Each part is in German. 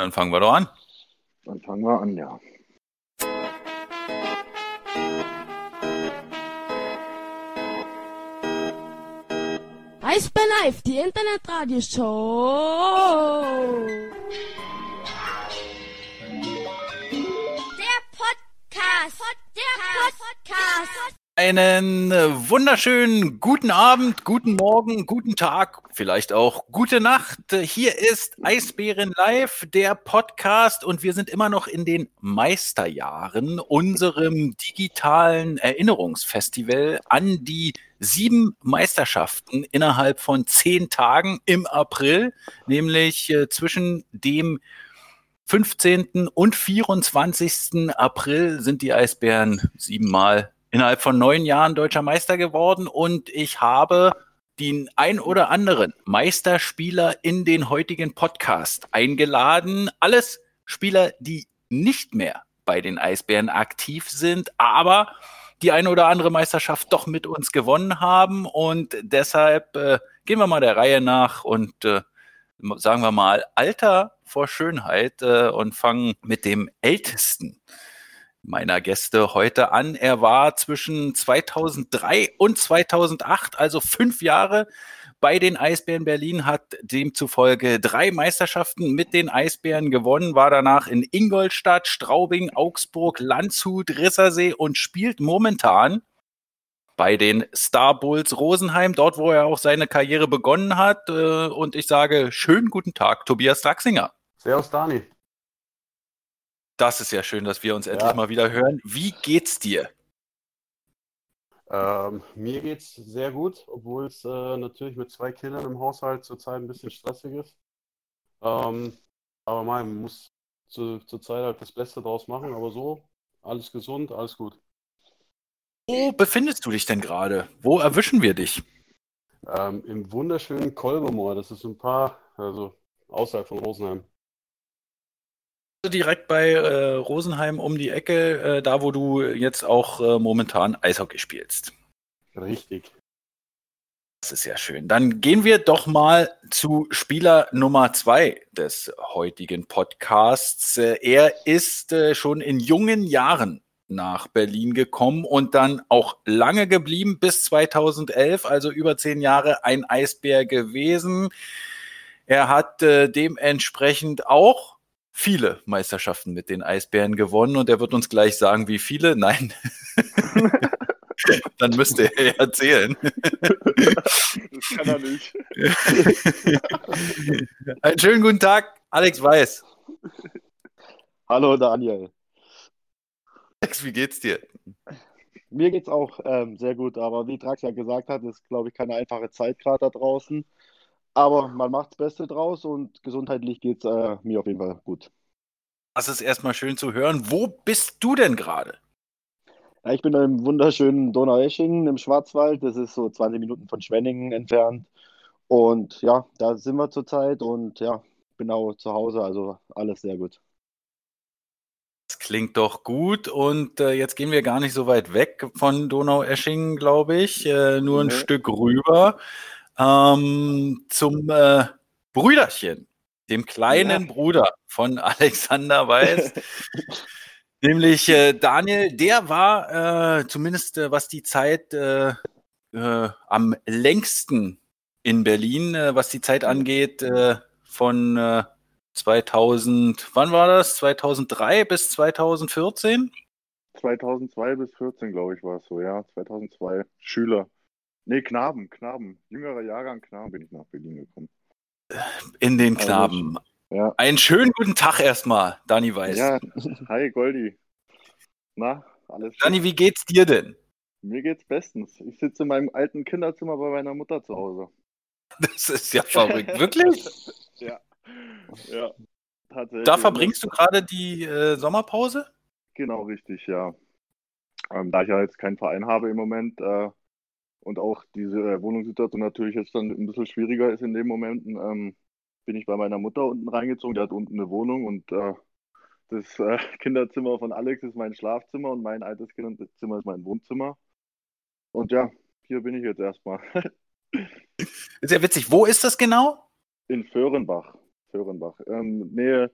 Dann fangen wir doch an. Dann fangen wir an, ja. Eisbär Live, die Internetradioshow. Der Podcast. Der Podcast. Einen wunderschönen guten Abend, guten Morgen, guten Tag, vielleicht auch gute Nacht. Hier ist Eisbären Live, der Podcast und wir sind immer noch in den Meisterjahren, unserem digitalen Erinnerungsfestival an die sieben Meisterschaften innerhalb von zehn Tagen im April, nämlich äh, zwischen dem 15. und 24. April sind die Eisbären siebenmal innerhalb von neun Jahren deutscher Meister geworden und ich habe den ein oder anderen Meisterspieler in den heutigen Podcast eingeladen. Alles Spieler, die nicht mehr bei den Eisbären aktiv sind, aber die eine oder andere Meisterschaft doch mit uns gewonnen haben. Und deshalb äh, gehen wir mal der Reihe nach und äh, sagen wir mal Alter vor Schönheit äh, und fangen mit dem Ältesten meiner Gäste heute an. Er war zwischen 2003 und 2008, also fünf Jahre bei den Eisbären Berlin, hat demzufolge drei Meisterschaften mit den Eisbären gewonnen, war danach in Ingolstadt, Straubing, Augsburg, Landshut, Rissersee und spielt momentan bei den Star Bulls Rosenheim, dort wo er auch seine Karriere begonnen hat. Äh, und ich sage schönen guten Tag, Tobias Draxinger. Servus, Dani. Das ist ja schön, dass wir uns endlich ja. mal wieder hören. Wie geht's dir? Ähm, mir geht's sehr gut, obwohl es äh, natürlich mit zwei Kindern im Haushalt zurzeit ein bisschen stressig ist. Ähm, aber man muss zu, zur Zeit halt das Beste draus machen. Aber so, alles gesund, alles gut. Wo befindest du dich denn gerade? Wo erwischen wir dich? Ähm, Im wunderschönen Kolbermoor. Das ist ein paar, also außerhalb von Rosenheim direkt bei äh, Rosenheim um die Ecke, äh, da wo du jetzt auch äh, momentan Eishockey spielst. Richtig. Das ist ja schön. Dann gehen wir doch mal zu Spieler Nummer zwei des heutigen Podcasts. Äh, er ist äh, schon in jungen Jahren nach Berlin gekommen und dann auch lange geblieben bis 2011, also über zehn Jahre ein Eisbär gewesen. Er hat äh, dementsprechend auch viele Meisterschaften mit den Eisbären gewonnen und er wird uns gleich sagen, wie viele. Nein. Dann müsste er erzählen. Das kann er nicht. Einen schönen guten Tag, Alex Weiß. Hallo Daniel. Alex, wie geht's dir? Mir geht's auch ähm, sehr gut, aber wie Drax ja gesagt hat, ist, glaube ich, keine einfache Zeit gerade da draußen. Aber man macht das Beste draus und gesundheitlich geht es äh, mir auf jeden Fall gut. Das ist erstmal schön zu hören. Wo bist du denn gerade? Ja, ich bin im wunderschönen Donaueschingen im Schwarzwald. Das ist so 20 Minuten von Schwenningen entfernt. Und ja, da sind wir zurzeit und ja, genau zu Hause. Also alles sehr gut. Das klingt doch gut. Und äh, jetzt gehen wir gar nicht so weit weg von Donaueschingen, glaube ich. Äh, nur ein mhm. Stück rüber ähm, zum äh, Brüderchen, dem kleinen ja. Bruder von Alexander Weiß. Nämlich äh, Daniel, der war äh, zumindest äh, was die Zeit äh, äh, am längsten in Berlin, äh, was die Zeit angeht, von 2000, wann war das? 2003 bis 2014? 2002 bis 2014, glaube ich, war es so, ja. 2002. Schüler. Nee, Knaben, Knaben. Jüngerer Jahrgang Knaben bin ich nach Berlin gekommen. In den also, Knaben. Also, ja. Einen schönen guten Tag erstmal, Dani Weiß. Ja, hi Goldi. Na, alles Dani, wie geht's dir denn? Mir geht's bestens. Ich sitze in meinem alten Kinderzimmer bei meiner Mutter zu Hause. Das ist ja verrückt, wirklich? ja. Ja. Tatsächlich. Da verbringst du gerade die äh, Sommerpause? Genau, richtig, ja. Ähm, da ich ja jetzt keinen Verein habe im Moment, äh, und auch diese äh, Wohnungssituation natürlich jetzt dann ein bisschen schwieriger ist in den Momenten, ähm, bin ich bei meiner Mutter unten reingezogen. Die hat unten eine Wohnung und äh, das äh, Kinderzimmer von Alex ist mein Schlafzimmer und mein altes Kinderzimmer ist mein Wohnzimmer. Und ja, hier bin ich jetzt erstmal. Sehr witzig. Wo ist das genau? In Föhrenbach. Föhrenbach. Ähm, Nähe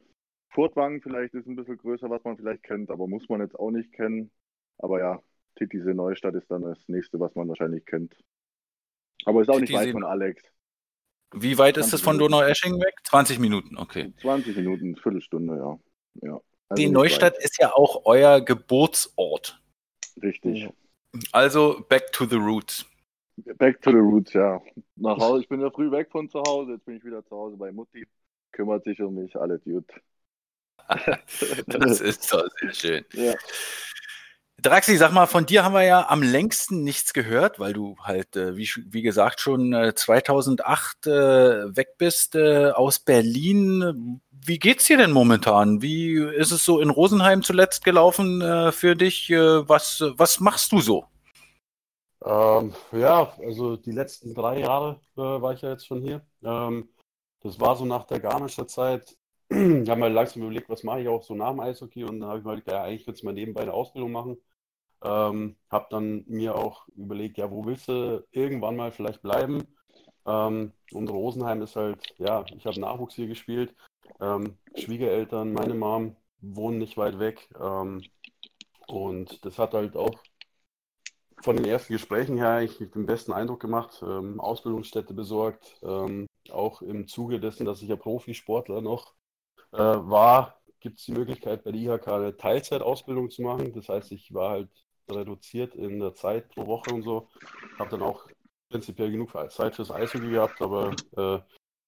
Furtwangen vielleicht ist ein bisschen größer, was man vielleicht kennt, aber muss man jetzt auch nicht kennen. Aber ja, Titisee Neustadt ist dann das nächste, was man wahrscheinlich kennt. Aber ist auch nicht weit von Alex. Wie weit ist es 20 von Minuten. Donaueschingen weg? 20 Minuten, okay. 20 Minuten, Viertelstunde, ja. ja. Also Die Neustadt ist ja auch euer Geburtsort. weit. Richtig. Also back to the roots. Back to the roots, ja. Nach Hause, ich bin ja früh weg von zu Hause, jetzt bin ich wieder zu Hause bei Mutti. Kümmert sich um mich, alles gut. Das ist doch sehr schön. Ja. Draxi, sag mal, von dir haben wir ja am längsten nichts gehört, weil du halt, äh, wie, wie gesagt, schon äh, 2008 äh, weg bist äh, aus Berlin. Wie geht's dir denn momentan? Wie ist es so in Rosenheim zuletzt gelaufen äh, für dich? Äh, was, was machst du so? Ähm, ja, also die letzten drei Jahre war ich ja jetzt schon hier. Ähm, das war so nach der Garmischer Zeit. Ich habe mal langsam überlegt, was mache ich auch so nach dem Eishockey und dann habe ich mal gedacht, ja, eigentlich würde ich mal nebenbei eine Ausbildung machen. Ähm, habe dann mir auch überlegt, ja, wo willst du irgendwann mal vielleicht bleiben? Ähm, und Rosenheim ist halt, ja, ich habe Nachwuchs hier gespielt. Ähm, Schwiegereltern, meine Mom wohnen nicht weit weg. Ähm, und das hat halt auch von den ersten Gesprächen her eigentlich den besten Eindruck gemacht, ähm, Ausbildungsstätte besorgt, ähm, auch im Zuge dessen, dass ich ja Profisportler noch äh, war, gibt es die Möglichkeit bei der IHK eine Teilzeitausbildung zu machen. Das heißt, ich war halt reduziert in der Zeit pro Woche und so, habe dann auch prinzipiell genug Zeit fürs Eishockey gehabt, aber äh,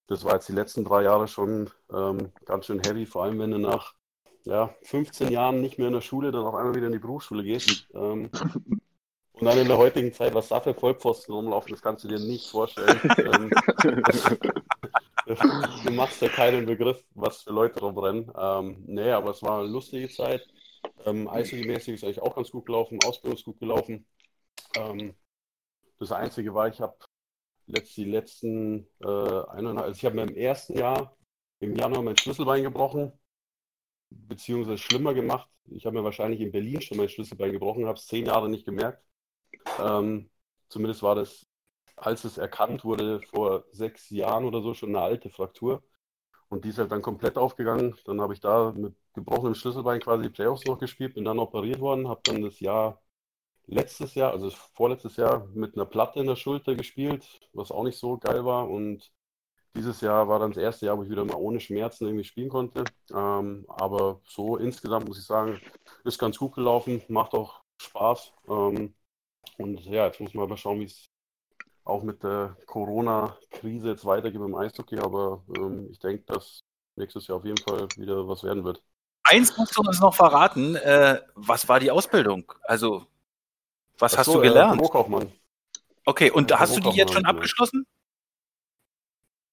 das war jetzt die letzten drei Jahre schon ähm, ganz schön heavy, vor allem wenn du nach ja, 15 Jahren nicht mehr in der Schule dann auf einmal wieder in die Berufsschule gehst. Ähm, und dann in der heutigen Zeit, was da für Vollpfosten rumlaufen, das kannst du dir nicht vorstellen. ähm, du machst ja keinen Begriff, was für Leute rumrennen. Ähm, nee, aber es war eine lustige Zeit. Ähm, Eishockey-mäßig ist eigentlich auch ganz gut gelaufen, Ausbildung ist gut gelaufen. Ähm, das Einzige war, ich habe letzt, die letzten äh, eineinhalb, also ich habe mir im ersten Jahr im Januar mein Schlüsselbein gebrochen, beziehungsweise schlimmer gemacht. Ich habe mir wahrscheinlich in Berlin schon mein Schlüsselbein gebrochen, habe es zehn Jahre nicht gemerkt. Ähm, zumindest war das, als es erkannt wurde, vor sechs Jahren oder so schon eine alte Fraktur. Und die ist halt dann komplett aufgegangen. Dann habe ich da mit gebrochenem Schlüsselbein quasi die Playoffs noch gespielt, bin dann operiert worden, habe dann das Jahr letztes Jahr, also vorletztes Jahr, mit einer Platte in der Schulter gespielt, was auch nicht so geil war. Und dieses Jahr war dann das erste Jahr, wo ich wieder mal ohne Schmerzen irgendwie spielen konnte. Ähm, aber so insgesamt muss ich sagen, ist ganz gut gelaufen, macht auch Spaß. Ähm, und ja, jetzt muss man mal schauen, wie es auch mit der Corona-Krise jetzt weitergeht im Eishockey. Aber ähm, ich denke, dass nächstes Jahr auf jeden Fall wieder was werden wird. Eins musst du uns noch verraten. Äh, was war die Ausbildung? Also, was Ach hast so, du äh, gelernt? Bürokaufmann. Okay, und hast du die jetzt schon abgeschlossen?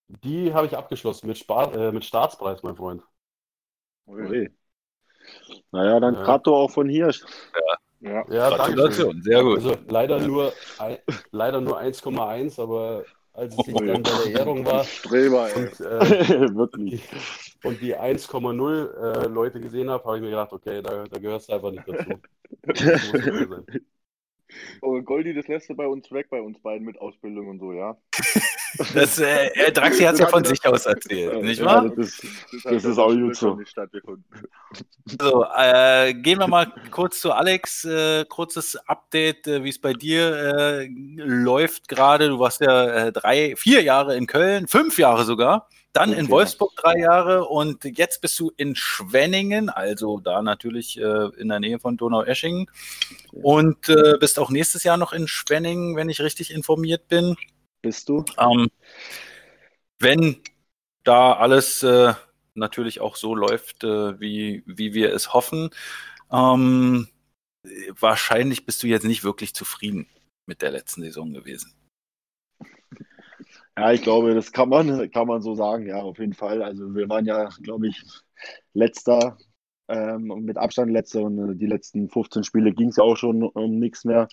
Die habe ich abgeschlossen mit, Spar äh, mit Staatspreis, mein Freund. Okay. Naja, dann Ja. Trato auch von hier. Ja, Gratulation, sehr gut. Also leider nur, leider nur 1,1, aber als ich dann bei der Ehrung war Streber, ey. und, äh, Wirklich. und die 1,0 äh, Leute gesehen habe, habe ich mir gedacht, okay, da, da gehörst du einfach nicht dazu. Goldi, das lässt du bei uns weg, bei uns beiden mit Ausbildung und so, ja? Das, äh, äh, Draxi hat es ja von sich aus erzählt, nicht Ja, wahr? das ist, halt das ist auch gut so. So, äh, gehen wir mal kurz zu Alex. Äh, kurzes Update, äh, wie es bei dir äh, läuft gerade. Du warst ja äh, drei, vier Jahre in Köln, fünf Jahre sogar. Dann in Wolfsburg drei Jahre und jetzt bist du in Schwenningen, also da natürlich äh, in der Nähe von Donaueschingen. Und äh, bist auch nächstes Jahr noch in Schwenningen, wenn ich richtig informiert bin. Bist du? Ähm, wenn da alles äh, natürlich auch so läuft, äh, wie, wie wir es hoffen, ähm, wahrscheinlich bist du jetzt nicht wirklich zufrieden mit der letzten Saison gewesen. Ja, ich glaube, das kann man, kann man so sagen, ja, auf jeden Fall. Also wir waren ja, glaube ich, letzter, ähm, mit Abstand letzter und äh, die letzten 15 Spiele ging es ja auch schon um nichts mehr.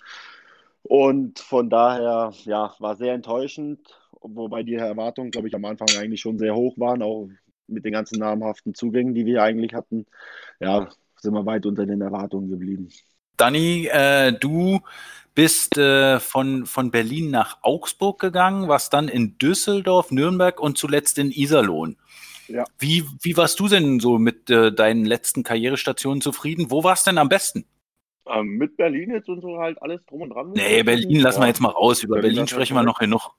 Und von daher, ja, war sehr enttäuschend, wobei die Erwartungen, glaube ich, am Anfang eigentlich schon sehr hoch waren, auch mit den ganzen namhaften Zugängen, die wir eigentlich hatten. Ja, sind wir weit unter den Erwartungen geblieben. Dani, äh, du bist äh, von, von Berlin nach Augsburg gegangen, warst dann in Düsseldorf, Nürnberg und zuletzt in Iserlohn. Ja. Wie, wie warst du denn so mit äh, deinen letzten Karrierestationen zufrieden? Wo war es denn am besten? Ähm, mit Berlin jetzt und so halt alles drum und dran. Nee, Berlin lassen wir jetzt mal raus. Über Berlin Berlin sprechen wir noch genug.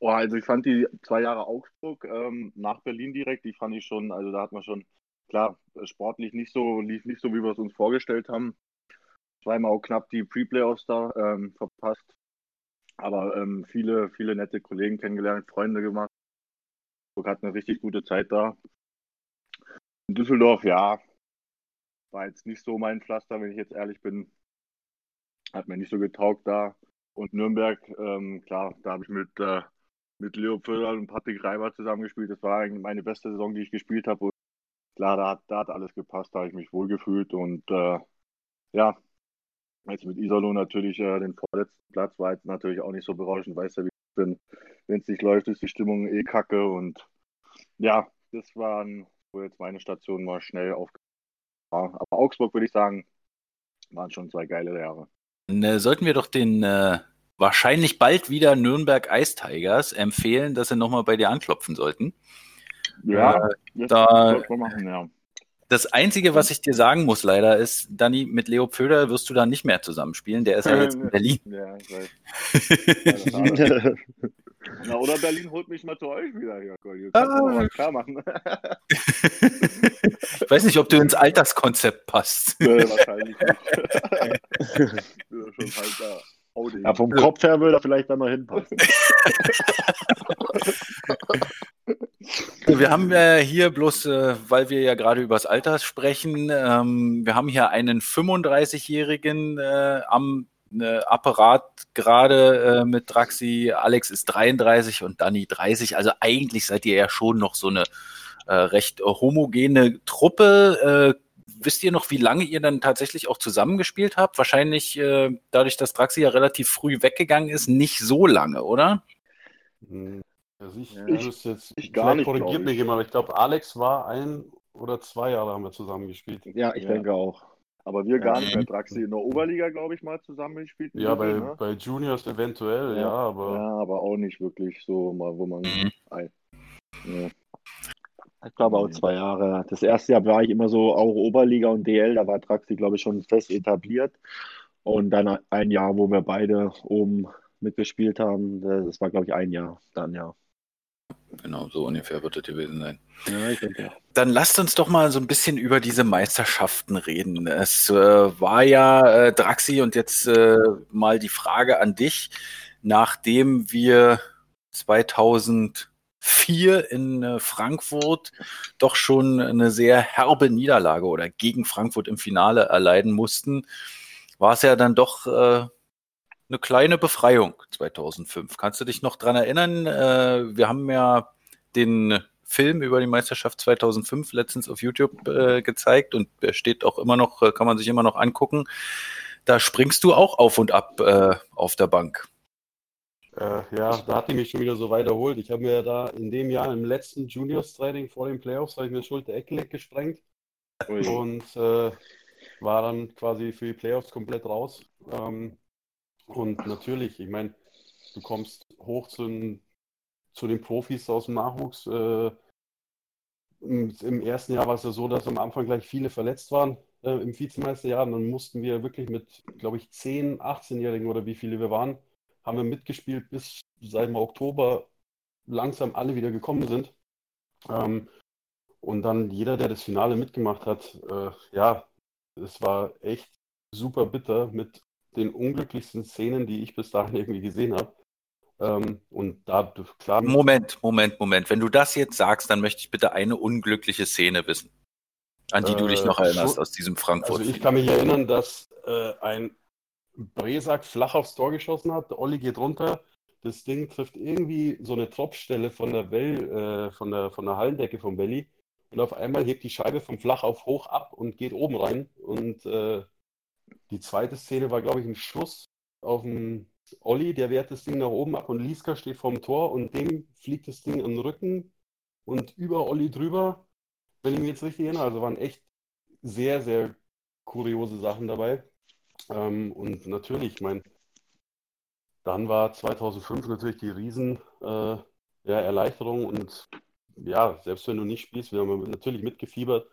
Oh, also ich fand die zwei Jahre Augsburg ähm, nach Berlin direkt, die fand ich schon, also da hat man schon, klar, sportlich nicht so, lief nicht so, wie wir es uns vorgestellt haben. Zweimal auch knapp die Pre-Playoffs da ähm, verpasst. Aber ähm, viele, viele nette Kollegen kennengelernt, Freunde gemacht. Augsburg hat eine richtig gute Zeit da. In Düsseldorf, ja, war jetzt nicht so mein Pflaster, wenn ich jetzt ehrlich bin. Hat mir nicht so getaugt da. Und Nürnberg, ähm, klar, da habe ich mit, äh, mit Leo Pföderl und Patrick Reiber zusammengespielt. Das war eigentlich meine beste Saison, die ich gespielt habe. Klar, da hat, da hat alles gepasst, da habe ich mich wohlgefühlt. Und äh, ja, jetzt mit Iserlohn natürlich äh, den vorletzten Platz war jetzt natürlich auch nicht so berauschend. Weißt ja, wie ich bin. Wenn es nicht läuft, ist die Stimmung eh kacke. Und ja, das waren wo jetzt meine Station mal schnell auf. Aber Augsburg würde ich sagen, waren schon zwei geile Jahre. Dann, äh, sollten wir doch den äh, wahrscheinlich bald wieder Nürnberg Ice Tigers empfehlen, dass sie nochmal bei dir anklopfen sollten. Ja, das da- machen, ja. Das Einzige, was ich dir sagen muss, leider, ist, Danny, mit Leo Pföder wirst du da nicht mehr zusammenspielen. Der ist ja jetzt in Berlin. Ja, ich weiß. Ja. Na, oder Berlin holt mich mal zu euch wieder. Kannst du Ah. klar machen. ich weiß nicht, ob du ins Alterskonzept passt. nee, wahrscheinlich nicht. du bist schon halt da. Hauding. Ja, vom Kopf her würde er vielleicht da noch hinpassen. Wir haben äh, hier bloß, äh, weil wir ja gerade übers Alter sprechen, ähm, wir haben hier einen 35-Jährigen äh, am äh, Apparat gerade äh, mit Draxi. Alex ist 33 und Danny 30. Also eigentlich seid ihr ja schon noch so eine äh, recht homogene Truppe. Wisst ihr noch, wie lange ihr dann tatsächlich auch zusammengespielt habt? Wahrscheinlich äh, dadurch, dass Draxi ja relativ früh weggegangen ist, nicht so lange, oder? Hm, Also ich, Ja. ich jetzt, ich gar nicht, korrigiert mich ich. jemand, aber ich glaube, Alex war ein oder zwei Jahre haben wir zusammen gespielt. Ja, ich Ja. denke auch. Aber wir gar Ja. nicht. Bei Draxi in der Oberliga, glaube ich, mal zusammengespielt. Ja, bei, ne? bei Juniors eventuell, ja, Ja. aber ja, aber auch nicht wirklich so, mal, wo man. Mhm. Ei. Ja. Ich glaube auch zwei Jahre. Das erste Jahr war ich immer so auch Oberliga und DL, da war Traxi, glaube ich, schon fest etabliert. Und dann ein Jahr, wo wir beide oben mitgespielt haben, das war, glaube ich, ein Jahr dann, ja. Genau, so ungefähr wird es gewesen sein. Ja, ich denke. Dann lasst uns doch mal so ein bisschen über diese Meisterschaften reden. Es äh, war ja äh, Draxi und jetzt äh, mal die Frage an dich, nachdem wir 2004 in äh, Frankfurt doch schon eine sehr herbe Niederlage oder gegen Frankfurt im Finale erleiden mussten, war es ja dann doch äh, eine kleine Befreiung 2005. Kannst du dich noch dran erinnern? Äh, wir haben ja den Film über die Meisterschaft 2005 letztens auf YouTube äh, gezeigt und der steht auch immer noch, äh, kann man sich immer noch angucken. Da springst du auch auf und ab äh, auf der Bank. Äh, ja, da hat die mich schon wieder so weit erholt. Ich habe mir da in dem Jahr im letzten Juniors-Training vor den Playoffs, habe ich mir Schulter-Eckleck gesprengt Ui. und äh, war dann quasi für die Playoffs komplett raus. Ähm, und natürlich, ich meine, du kommst hoch zu, den- zu den Profis aus dem Nachwuchs. Äh, im, Im ersten Jahr war es ja so, dass am Anfang gleich viele verletzt waren äh, im Vizemeisterjahr. Und dann mussten wir wirklich mit, glaube ich, 10, 18-Jährigen oder wie viele wir waren, haben wir mitgespielt, bis seit dem Oktober langsam alle wieder gekommen sind. Ähm, und dann jeder, der das Finale mitgemacht hat, äh, ja, es war echt super bitter mit den unglücklichsten Szenen, die ich bis dahin irgendwie gesehen habe. Ähm, und da, klar, Moment, Moment, Moment. Wenn du das jetzt sagst, dann möchte ich bitte eine unglückliche Szene wissen, an die du dich Äh, noch erinnerst schon- aus diesem Frankfurt. Also ich kann mich erinnern, dass äh, ein Bresak flach aufs Tor geschossen hat. Olli geht runter. Das Ding trifft irgendwie so eine Tropfstelle von der Well, äh, von der, von der Hallendecke vom Belly. Und auf einmal hebt die Scheibe vom Flach auf hoch ab und geht oben rein. Und äh, die zweite Szene war, glaube ich, ein Schuss auf den Olli, der wehrt das Ding nach oben ab und Lieska steht vorm Tor und dem fliegt das Ding in den Rücken und über Olli drüber. Wenn ich mich jetzt richtig erinnere, also waren echt sehr, sehr kuriose Sachen dabei. Ähm, und natürlich, ich meine, dann war 2005 natürlich die Riesen äh, ja, Erleichterung und ja, selbst wenn du nicht spielst, wir haben natürlich mitgefiebert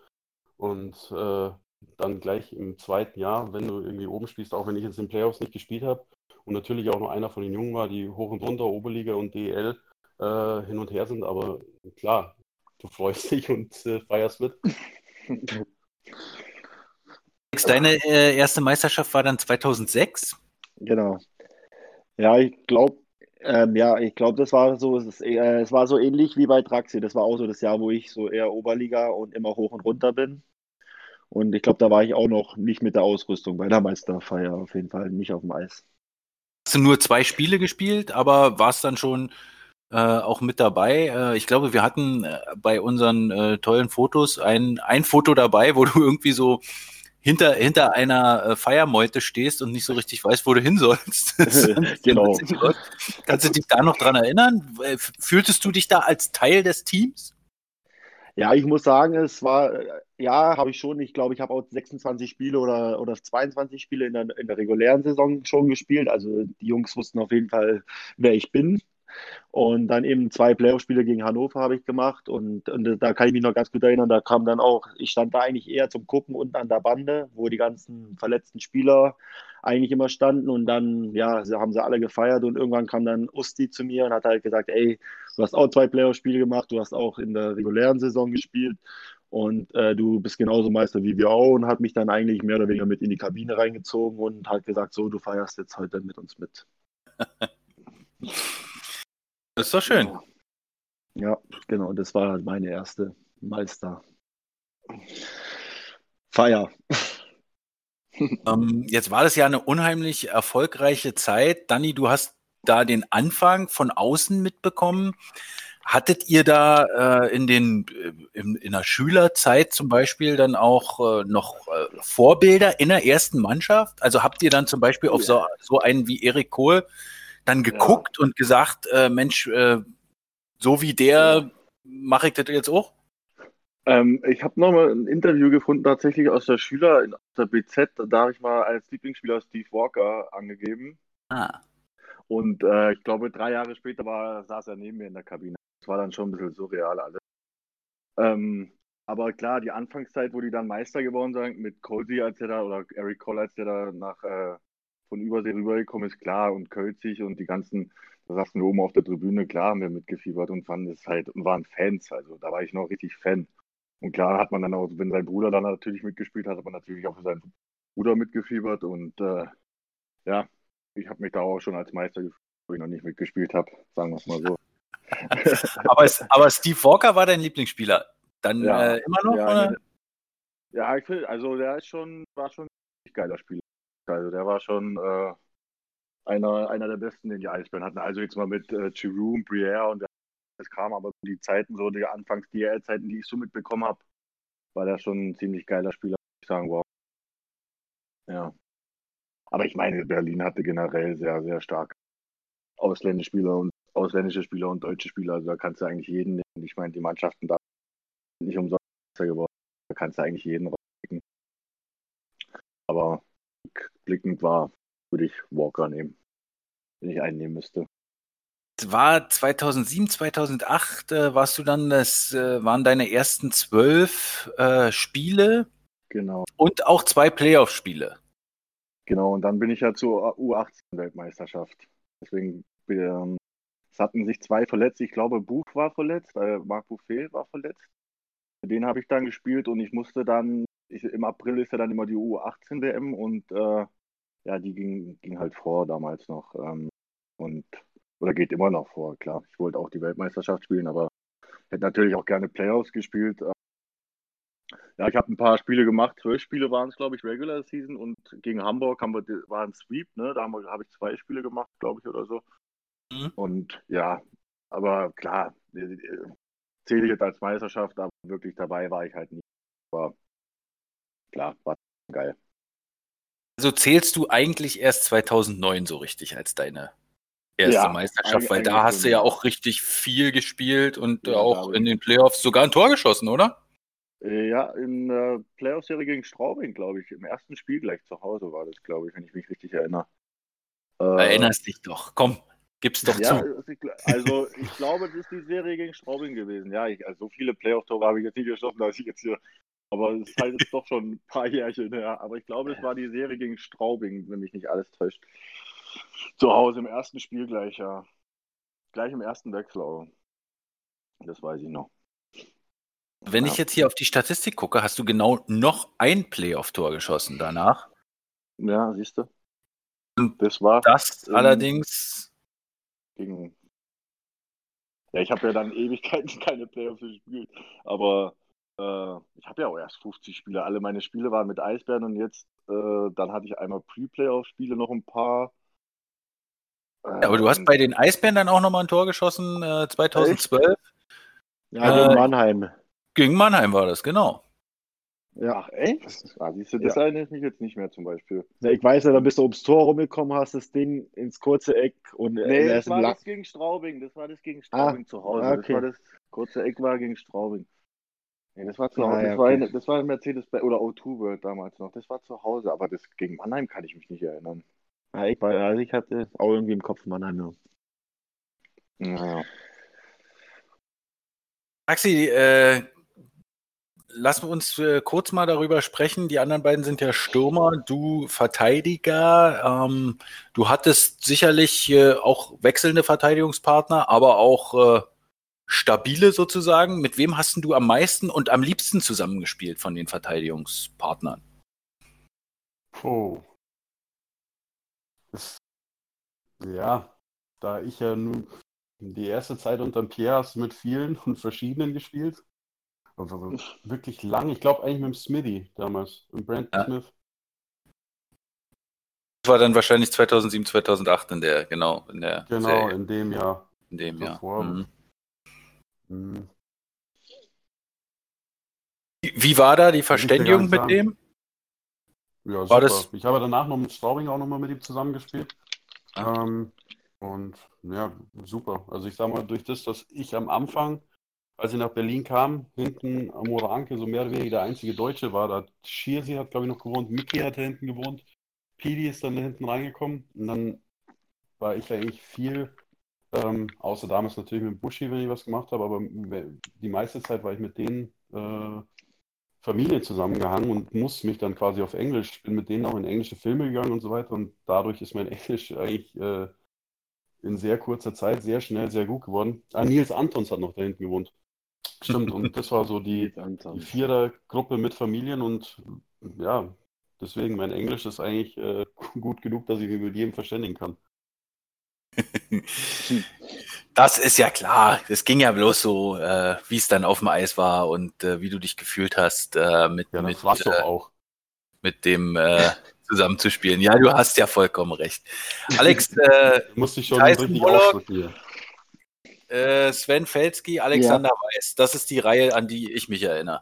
und äh, dann gleich im zweiten Jahr, wenn du irgendwie oben spielst, auch wenn ich jetzt in den Playoffs nicht gespielt habe und natürlich auch noch einer von den Jungen war, die hoch und runter, Oberliga und DEL äh, hin und her sind, aber klar, du freust dich und äh, feierst mit. Deine äh, erste Meisterschaft war dann 2006? Genau. Ja, ich glaube, ähm, ja, ich glaube, das war so, es, äh, es war so ähnlich wie bei Traxi. Das war auch so das Jahr, wo ich so eher Oberliga und immer hoch und runter bin. Und ich glaube, da war ich auch noch nicht mit der Ausrüstung bei der Meisterfeier, auf jeden Fall nicht auf dem Eis. Hast du nur zwei Spiele gespielt, aber warst dann schon äh, auch mit dabei. Äh, ich glaube, wir hatten äh, bei unseren äh, tollen Fotos ein, ein Foto dabei, wo du irgendwie so hinter, hinter einer äh, Feiermeute stehst und nicht so richtig weißt, wo du hin sollst. genau. Kannst du dich da noch dran erinnern? Äh, fühltest du dich da als Teil des Teams? Ja, ich muss sagen, es war, ja, habe ich schon. Ich glaube, ich habe auch 26 Spiele oder, oder 22 Spiele in der, in der regulären Saison schon gespielt. Also die Jungs wussten auf jeden Fall, wer ich bin. Und dann eben zwei Playoff-Spiele gegen Hannover habe ich gemacht. Und, und, da kann ich mich noch ganz gut erinnern, da kam dann auch, ich stand da eigentlich eher zum Gucken unten an der Bande, wo die ganzen verletzten Spieler eigentlich immer standen. Und dann, ja, haben sie alle gefeiert. Und irgendwann kam dann Usti zu mir und hat halt gesagt, ey, du hast auch zwei Playoff-Spiele gemacht, du hast auch in der regulären Saison gespielt. Und äh, du bist genauso Meister wie wir auch und hat mich dann eigentlich mehr oder weniger mit in die Kabine reingezogen und hat gesagt, so, du feierst jetzt heute mit uns mit. Das ist doch schön. Ja, genau. Das war halt meine erste Meisterfeier. ähm, jetzt war das ja eine unheimlich erfolgreiche Zeit. Danny, du hast da den Anfang von außen mitbekommen. Hattet ihr da äh, in den äh, in, in der Schülerzeit zum Beispiel dann auch äh, noch äh, Vorbilder in der ersten Mannschaft? Also habt ihr dann zum Beispiel auf so, so einen wie Erik Kohl dann geguckt ja. und gesagt, äh, Mensch, äh, so wie der mache ich das jetzt auch? Ähm, ich habe nochmal ein Interview gefunden, tatsächlich aus der Schüler, in der BZ. Da habe ich mal als Lieblingsspieler Steve Walker angegeben. Ah. Und äh, ich glaube, drei Jahre später war, saß er neben mir in der Kabine. Das war dann schon ein bisschen surreal alles. Ähm, aber klar, die Anfangszeit, wo die dann Meister geworden sind, mit Colsey als der da, oder Eric Cole als der da nach äh, von Übersee rübergekommen ist, klar, und Kölzig und die ganzen, da saßen wir oben auf der Tribüne, klar, haben wir mitgefiebert und fanden es halt und waren Fans. Also da war ich noch richtig Fan. Und klar hat man dann auch, wenn sein Bruder dann natürlich mitgespielt hat, hat man natürlich auch für seinen Bruder mitgefiebert und äh, ja, ich habe mich da auch schon als Meister gefühlt, wo ich noch nicht mitgespielt habe, sagen wir es mal so. aber, es, aber Steve Walker war dein Lieblingsspieler. Dann ja, äh, immer noch? Ja, ja, ich finde, also der ist schon, war schon ein geiler Spieler. Also der war schon äh, einer, einer der besten, den die Eisbären hatten. Also jetzt mal mit äh, Giroux, Briere und es kam aber die Zeiten, so die anfangs DL-Zeiten, die ich so mitbekommen habe, war der schon ein ziemlich geiler Spieler, muss ich sagen, wow. Ja. Aber ich meine, Berlin hatte generell sehr, sehr stark ausländische Spieler und ausländische Spieler und deutsche Spieler. Also da kannst du eigentlich jeden nehmen. Ich meine, die Mannschaften da sind nicht umsonst geworden. Da kannst du eigentlich jeden rauspicken. Aber rückblickend war, würde ich Walker nehmen, wenn ich einen nehmen müsste. War 2007, 2008 äh, warst du dann, das äh, waren deine ersten zwölf äh, Spiele. Genau. Und auch zwei Playoff-Spiele. Genau, und dann bin ich ja zur U18-Weltmeisterschaft. Deswegen, ähm, es hatten sich zwei verletzt. Ich glaube, Buch war verletzt, äh, Marc Buffet war verletzt. Den habe ich dann gespielt und ich musste dann, ich, im April ist ja dann immer die U18-WM und äh, ja, die ging, ging halt vor damals noch. Ähm, und oder geht immer noch vor, klar. Ich wollte auch die Weltmeisterschaft spielen, aber hätte natürlich auch gerne Playoffs gespielt. Ja, ich habe ein paar Spiele gemacht. Zwölf Spiele waren es, glaube ich, Regular Season und gegen Hamburg haben wir, war ein Sweep, ne? Da habe hab ich zwei Spiele gemacht, glaube ich, oder so. Mhm. Und ja, aber klar, zähle ich jetzt als Meisterschaft, aber wirklich dabei war ich halt nicht. Aber klar, war geil. Also zählst du eigentlich erst 2009 so richtig als deine erste ja, Meisterschaft, weil da hast du ja auch richtig viel gespielt und ja, auch in den Playoffs sogar ein Tor geschossen, oder? Äh, ja, in der Playoff-Serie gegen Straubing, glaube ich. Im ersten Spiel gleich zu Hause war das, glaube ich, wenn ich mich richtig erinnere. Äh, Erinnerst dich doch, komm. Gib's doch Ja, zu. also ich- also ich glaube, das ist die Serie gegen Straubing gewesen. Ja, ich, also so viele Playoff-Tore habe ich jetzt nicht geschossen, dass ich jetzt hier. Aber es ist halt jetzt doch schon ein paar Jährchen her. Aber ich glaube, es war die Serie gegen Straubing, wenn mich nicht alles täuscht. Zu Hause im ersten Spiel gleich, ja. Gleich im ersten Wechsel. aber Das weiß ich noch. Wenn Ja. ich jetzt hier auf die Statistik gucke, hast du genau noch ein Playoff-Tor geschossen danach. Ja, siehst du? Das war Das allerdings, gegen. Ja, ich habe ja dann Ewigkeiten keine Playoffs gespielt. Aber ich habe ja auch erst 50 Spiele. Alle meine Spiele waren mit Eisbären und jetzt, äh, dann hatte ich einmal Pre-Playoff-Spiele noch ein paar. Äh, aber du hast bei den Eisbären dann auch nochmal ein Tor geschossen, äh, 2012. Ja, Äh, gegen Mannheim. Gegen Mannheim war das, genau. Ja. Ach, echt? Ah, siehst du, das erinnert mich jetzt nicht mehr zum Beispiel. Ja, Ich weiß ja, da bist du ums Tor rumgekommen, hast das Ding ins kurze Eck und Nee, er das war das gegen Straubing. Das war das gegen Straubing zu Hause. ah, Das okay. war das kurze Eck war gegen Straubing. Nee, das war zu Ah, Hause. ja, das, war okay. ein, das war ein Mercedes oder O2 World damals noch. Das war zu Hause, aber das gegen Mannheim kann ich mich nicht erinnern. Ja, ich, war, also ich hatte auch irgendwie im Kopf Mannheim. Ja. Naja. Maxi, äh, lassen wir uns äh, kurz mal darüber sprechen. Die anderen beiden sind ja Stürmer, du Verteidiger. Ähm, du hattest sicherlich äh, auch wechselnde Verteidigungspartner, aber auch äh, stabile sozusagen. Mit wem hast du am meisten und am liebsten zusammengespielt von den Verteidigungspartnern? Oh. Das, ja, da ich ja nun die erste Zeit unter Pierre hast mit vielen und verschiedenen gespielt. Aber wirklich lang. Ich glaube eigentlich mit dem Smithy damals, mit Brandon Ja. Smith. Das war dann wahrscheinlich 2007, 2008 in der, genau, in der Genau, Serie, in dem Jahr. in dem Jahr. davor. Mhm. Hm. Wie- war da die Verständigung mit dem? Ja, War super. das- Ich habe danach noch mit Straubing auch nochmal mit ihm zusammengespielt. Ähm, und ja, super. Also ich sag mal, durch das, dass ich am Anfang, als ich nach Berlin kam, hinten am Oranke so mehr oder weniger der einzige Deutsche war, da Schiersi hat, glaube ich, noch gewohnt, Mickey hat da hinten gewohnt, Pidi ist dann da hinten reingekommen und dann war ich eigentlich viel, ähm, außer damals natürlich mit Buschi, wenn ich was gemacht habe, aber die meiste Zeit war ich mit denen äh, Familie zusammengehangen und muss mich dann quasi auf Englisch, bin mit denen auch in englische Filme gegangen und so weiter und dadurch ist mein Englisch eigentlich äh, in sehr kurzer Zeit sehr schnell sehr gut geworden. Ah, Nils Antons hat noch da hinten gewohnt. Stimmt, und das war so die, die Vierergruppe mit Familien und ja, deswegen mein Englisch ist eigentlich äh, gut genug, dass ich mich mit jedem verständigen kann. Das ist ja klar. Es ging ja bloß so, äh, wie es dann auf dem Eis war und äh, wie du dich gefühlt hast, äh, mit, Ja, mit, das äh, auch. mit dem äh, zusammenzuspielen. Ja, du hast ja vollkommen recht. Alex, äh, Musste ich schon Tyson richtig äh, Sven Felski, Alexander Weiß, das ist die Reihe, an die ich mich erinnere.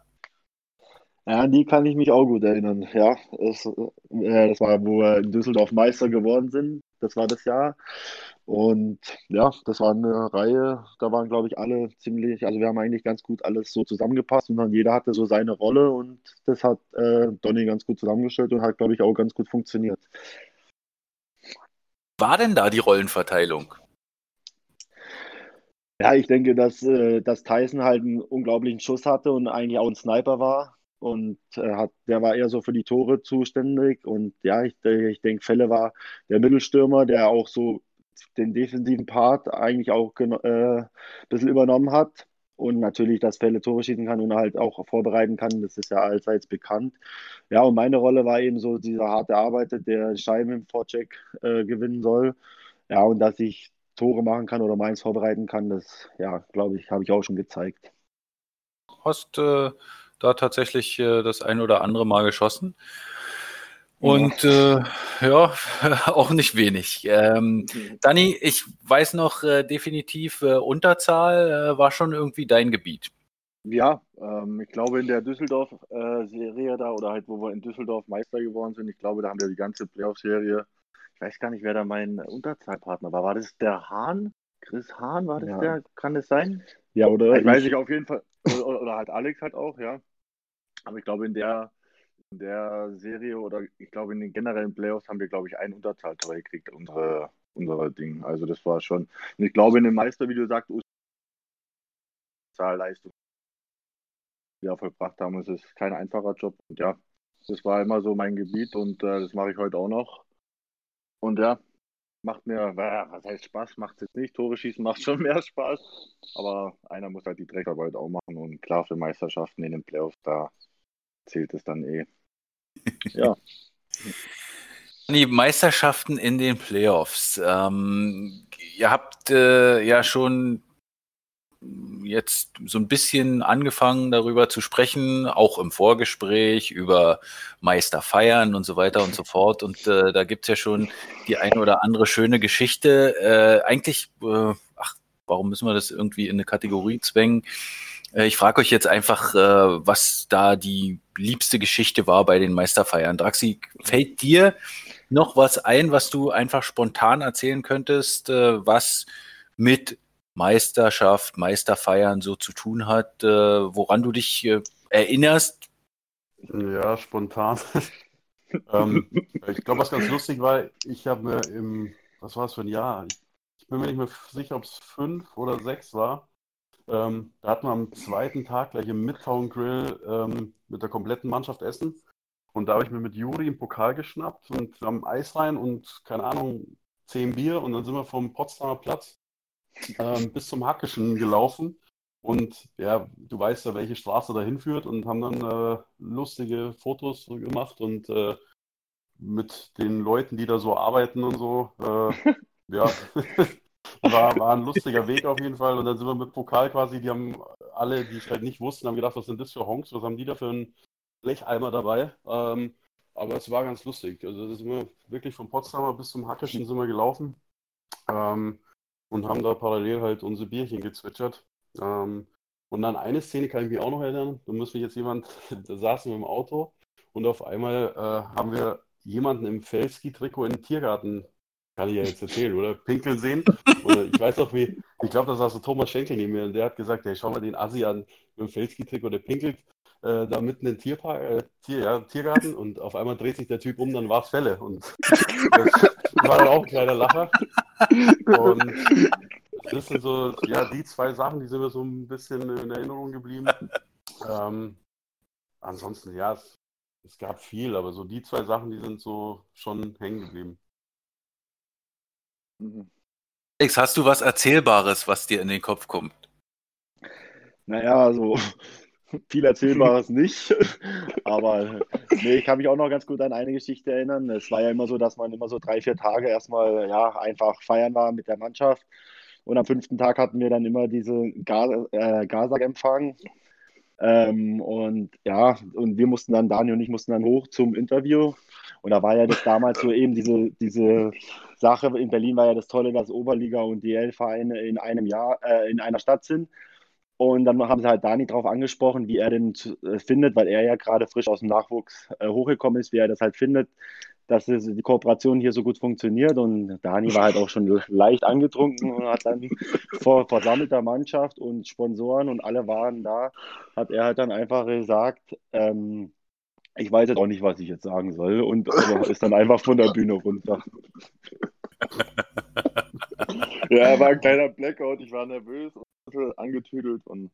Ja, an die kann ich mich auch gut erinnern. Ja, es, äh, das war, wo wir in Düsseldorf Meister geworden sind. Das war das Jahr. Und ja, das war eine Reihe, da waren, glaube ich, alle ziemlich, also wir haben eigentlich ganz gut alles so zusammengepasst und dann jeder hatte so seine Rolle und das hat äh, Donny ganz gut zusammengestellt und hat, glaube ich, auch ganz gut funktioniert. War denn da die Rollenverteilung? Ja, ich denke, dass, äh, dass Tyson halt einen unglaublichen Schuss hatte und eigentlich auch ein Sniper war. Und äh, hat, der war eher so für die Tore zuständig. Und ja, ich, ich denke, Felle war der Mittelstürmer, der auch so den defensiven Part eigentlich auch äh, ein bisschen übernommen hat. Und natürlich, dass Felle Tore schießen kann und halt auch vorbereiten kann, das ist ja allseits bekannt. Ja, und meine Rolle war eben so dieser harte Arbeiter, der Scheiben im Vorcheck äh, gewinnen soll. Ja, und dass ich Tore machen kann oder meins vorbereiten kann, das, ja, glaube ich, habe ich auch schon gezeigt. Hast äh, da tatsächlich äh, das ein oder andere Mal geschossen. Und ja, äh, ja auch nicht wenig. Ähm, Dani, ich weiß noch äh, definitiv, äh, Unterzahl äh, war schon irgendwie dein Gebiet. Ja, ähm, ich glaube in der Düsseldorf-Serie da oder halt, wo wir in Düsseldorf Meister geworden sind, ich glaube, da haben wir die ganze Playoff-Serie. Ich weiß gar nicht, wer da mein Unterzahlpartner war. War das der Hahn? Chris Hahn, war das Ja. der? Kann das sein? Ja, oder? Ich weiß nicht, auf jeden Fall. Oder, oder halt Alex halt auch, ja. Aber ich glaube, in der, in der Serie oder ich glaube, in den generellen Playoffs haben wir, glaube ich, ein Unterzahltor gekriegt, unsere, unser Ding. Also das war schon, und ich glaube, in dem Meister, wie du sagst, Zahlleistung, die wir vollbracht haben, es ist kein einfacher Job. Und ja, das war immer so mein Gebiet und äh, das mache ich heute auch noch. Und ja, macht mir, was heißt Spaß, macht es jetzt nicht. Tore schießen macht schon mehr Spaß. Aber einer muss halt die Dreckarbeit auch machen. Und klar, für Meisterschaften in den Playoffs, da zählt es dann eh. ja. Die Meisterschaften in den Playoffs. Ähm, ihr habt äh, ja schon jetzt so ein bisschen angefangen darüber zu sprechen, auch im Vorgespräch über Meister feiern und so weiter und so fort. Und äh, da gibt's ja schon die eine oder andere schöne Geschichte. Äh, eigentlich, äh, ach, warum müssen wir das irgendwie in eine Kategorie zwängen? Äh, ich frage euch jetzt einfach, äh, was da die liebste Geschichte war bei den Meisterfeiern. Draxi, fällt dir noch was ein, was du einfach spontan erzählen könntest, äh, was mit Meisterschaft, Meisterfeiern so zu tun hat, äh, woran du dich äh, erinnerst? Ja, spontan. ähm, ich glaube, was ganz lustig war, ich habe mir im, was war es für ein Jahr? Ich, bin mir nicht mehr sicher, ob es fünf oder sechs war. Ähm, da hatten wir am zweiten Tag gleich im Midtown Grill ähm, mit der kompletten Mannschaft Essen. Und da habe ich mir mit Juri einen Pokal geschnappt und wir haben Eis rein und keine Ahnung, zehn Bier und dann sind wir vom Potsdamer Platz ähm, bis zum Hackischen gelaufen. Und ja, du weißt ja, welche Straße dahin führt und haben dann äh, lustige Fotos gemacht und äh, mit den Leuten, die da so arbeiten und so. Äh, ja, war, war ein lustiger Weg auf jeden Fall. Und dann sind wir mit Pokal quasi, die haben alle, die es halt nicht wussten, haben gedacht, was sind das für Honks, was haben die da für einen Blecheimer dabei? Ähm, aber es war ganz lustig. Also da sind wir wirklich von Potsdamer bis zum Hackischen sind wir gelaufen. Ähm, und haben da parallel halt unsere Bierchen gezwitschert. Ähm, und dann eine Szene kann ich mich auch noch erinnern. Da muss mich jetzt jemand, da saßen wir im Auto und auf einmal äh, haben wir jemanden im Felski-Trikot in den Tiergarten, kann ich ja jetzt erzählen, oder? Pinkeln sehen. Oder ich weiß auch wie, ich glaube, da saß so Thomas Schenkel neben mir und der hat gesagt, hey, schau mal den Assi an mit dem Felski-Trikot, der pinkelt äh, da mitten im Tierpark, äh, Tier, ja, Tiergarten und auf einmal dreht sich der Typ um, dann war es Fälle. Und das war dann auch ein kleiner Lacher. Und das sind so, ja, die zwei Sachen, die sind mir so ein bisschen in Erinnerung geblieben. Ähm, ansonsten, ja, es, es, gab viel, aber so die zwei Sachen, die sind so schon hängen geblieben. Alex, hast du was Erzählbares, was dir in den Kopf kommt? Naja, also viel Erzählbares nicht. Aber nee, ich kann mich auch noch ganz gut an eine Geschichte erinnern. Es war ja immer so, dass man immer so drei, vier Tage erstmal ja, einfach feiern war mit der Mannschaft. Und am fünften Tag hatten wir dann immer diese äh, Gasak-Empfang. Ähm, und ja, und wir mussten dann, Daniel und ich mussten dann hoch zum Interview. Und da war ja das damals so eben diese, diese Sache, in Berlin war ja das Tolle, dass Oberliga und DL-Vereine in einem Jahr, äh, in einer Stadt sind. Und dann haben sie halt Dani darauf angesprochen, wie er den äh, findet, weil er ja gerade frisch aus dem Nachwuchs äh, hochgekommen ist, wie er das halt findet, dass es, die Kooperation hier so gut funktioniert. Und Dani war halt auch schon leicht angetrunken und hat dann vor versammelter Mannschaft und Sponsoren und alle waren da, hat er halt dann einfach gesagt, ähm, ich weiß jetzt auch nicht, was ich jetzt sagen soll und ist dann einfach von der Bühne runter. ja, war ein kleiner Blackout, ich war nervös bisschen angetüdelt und ein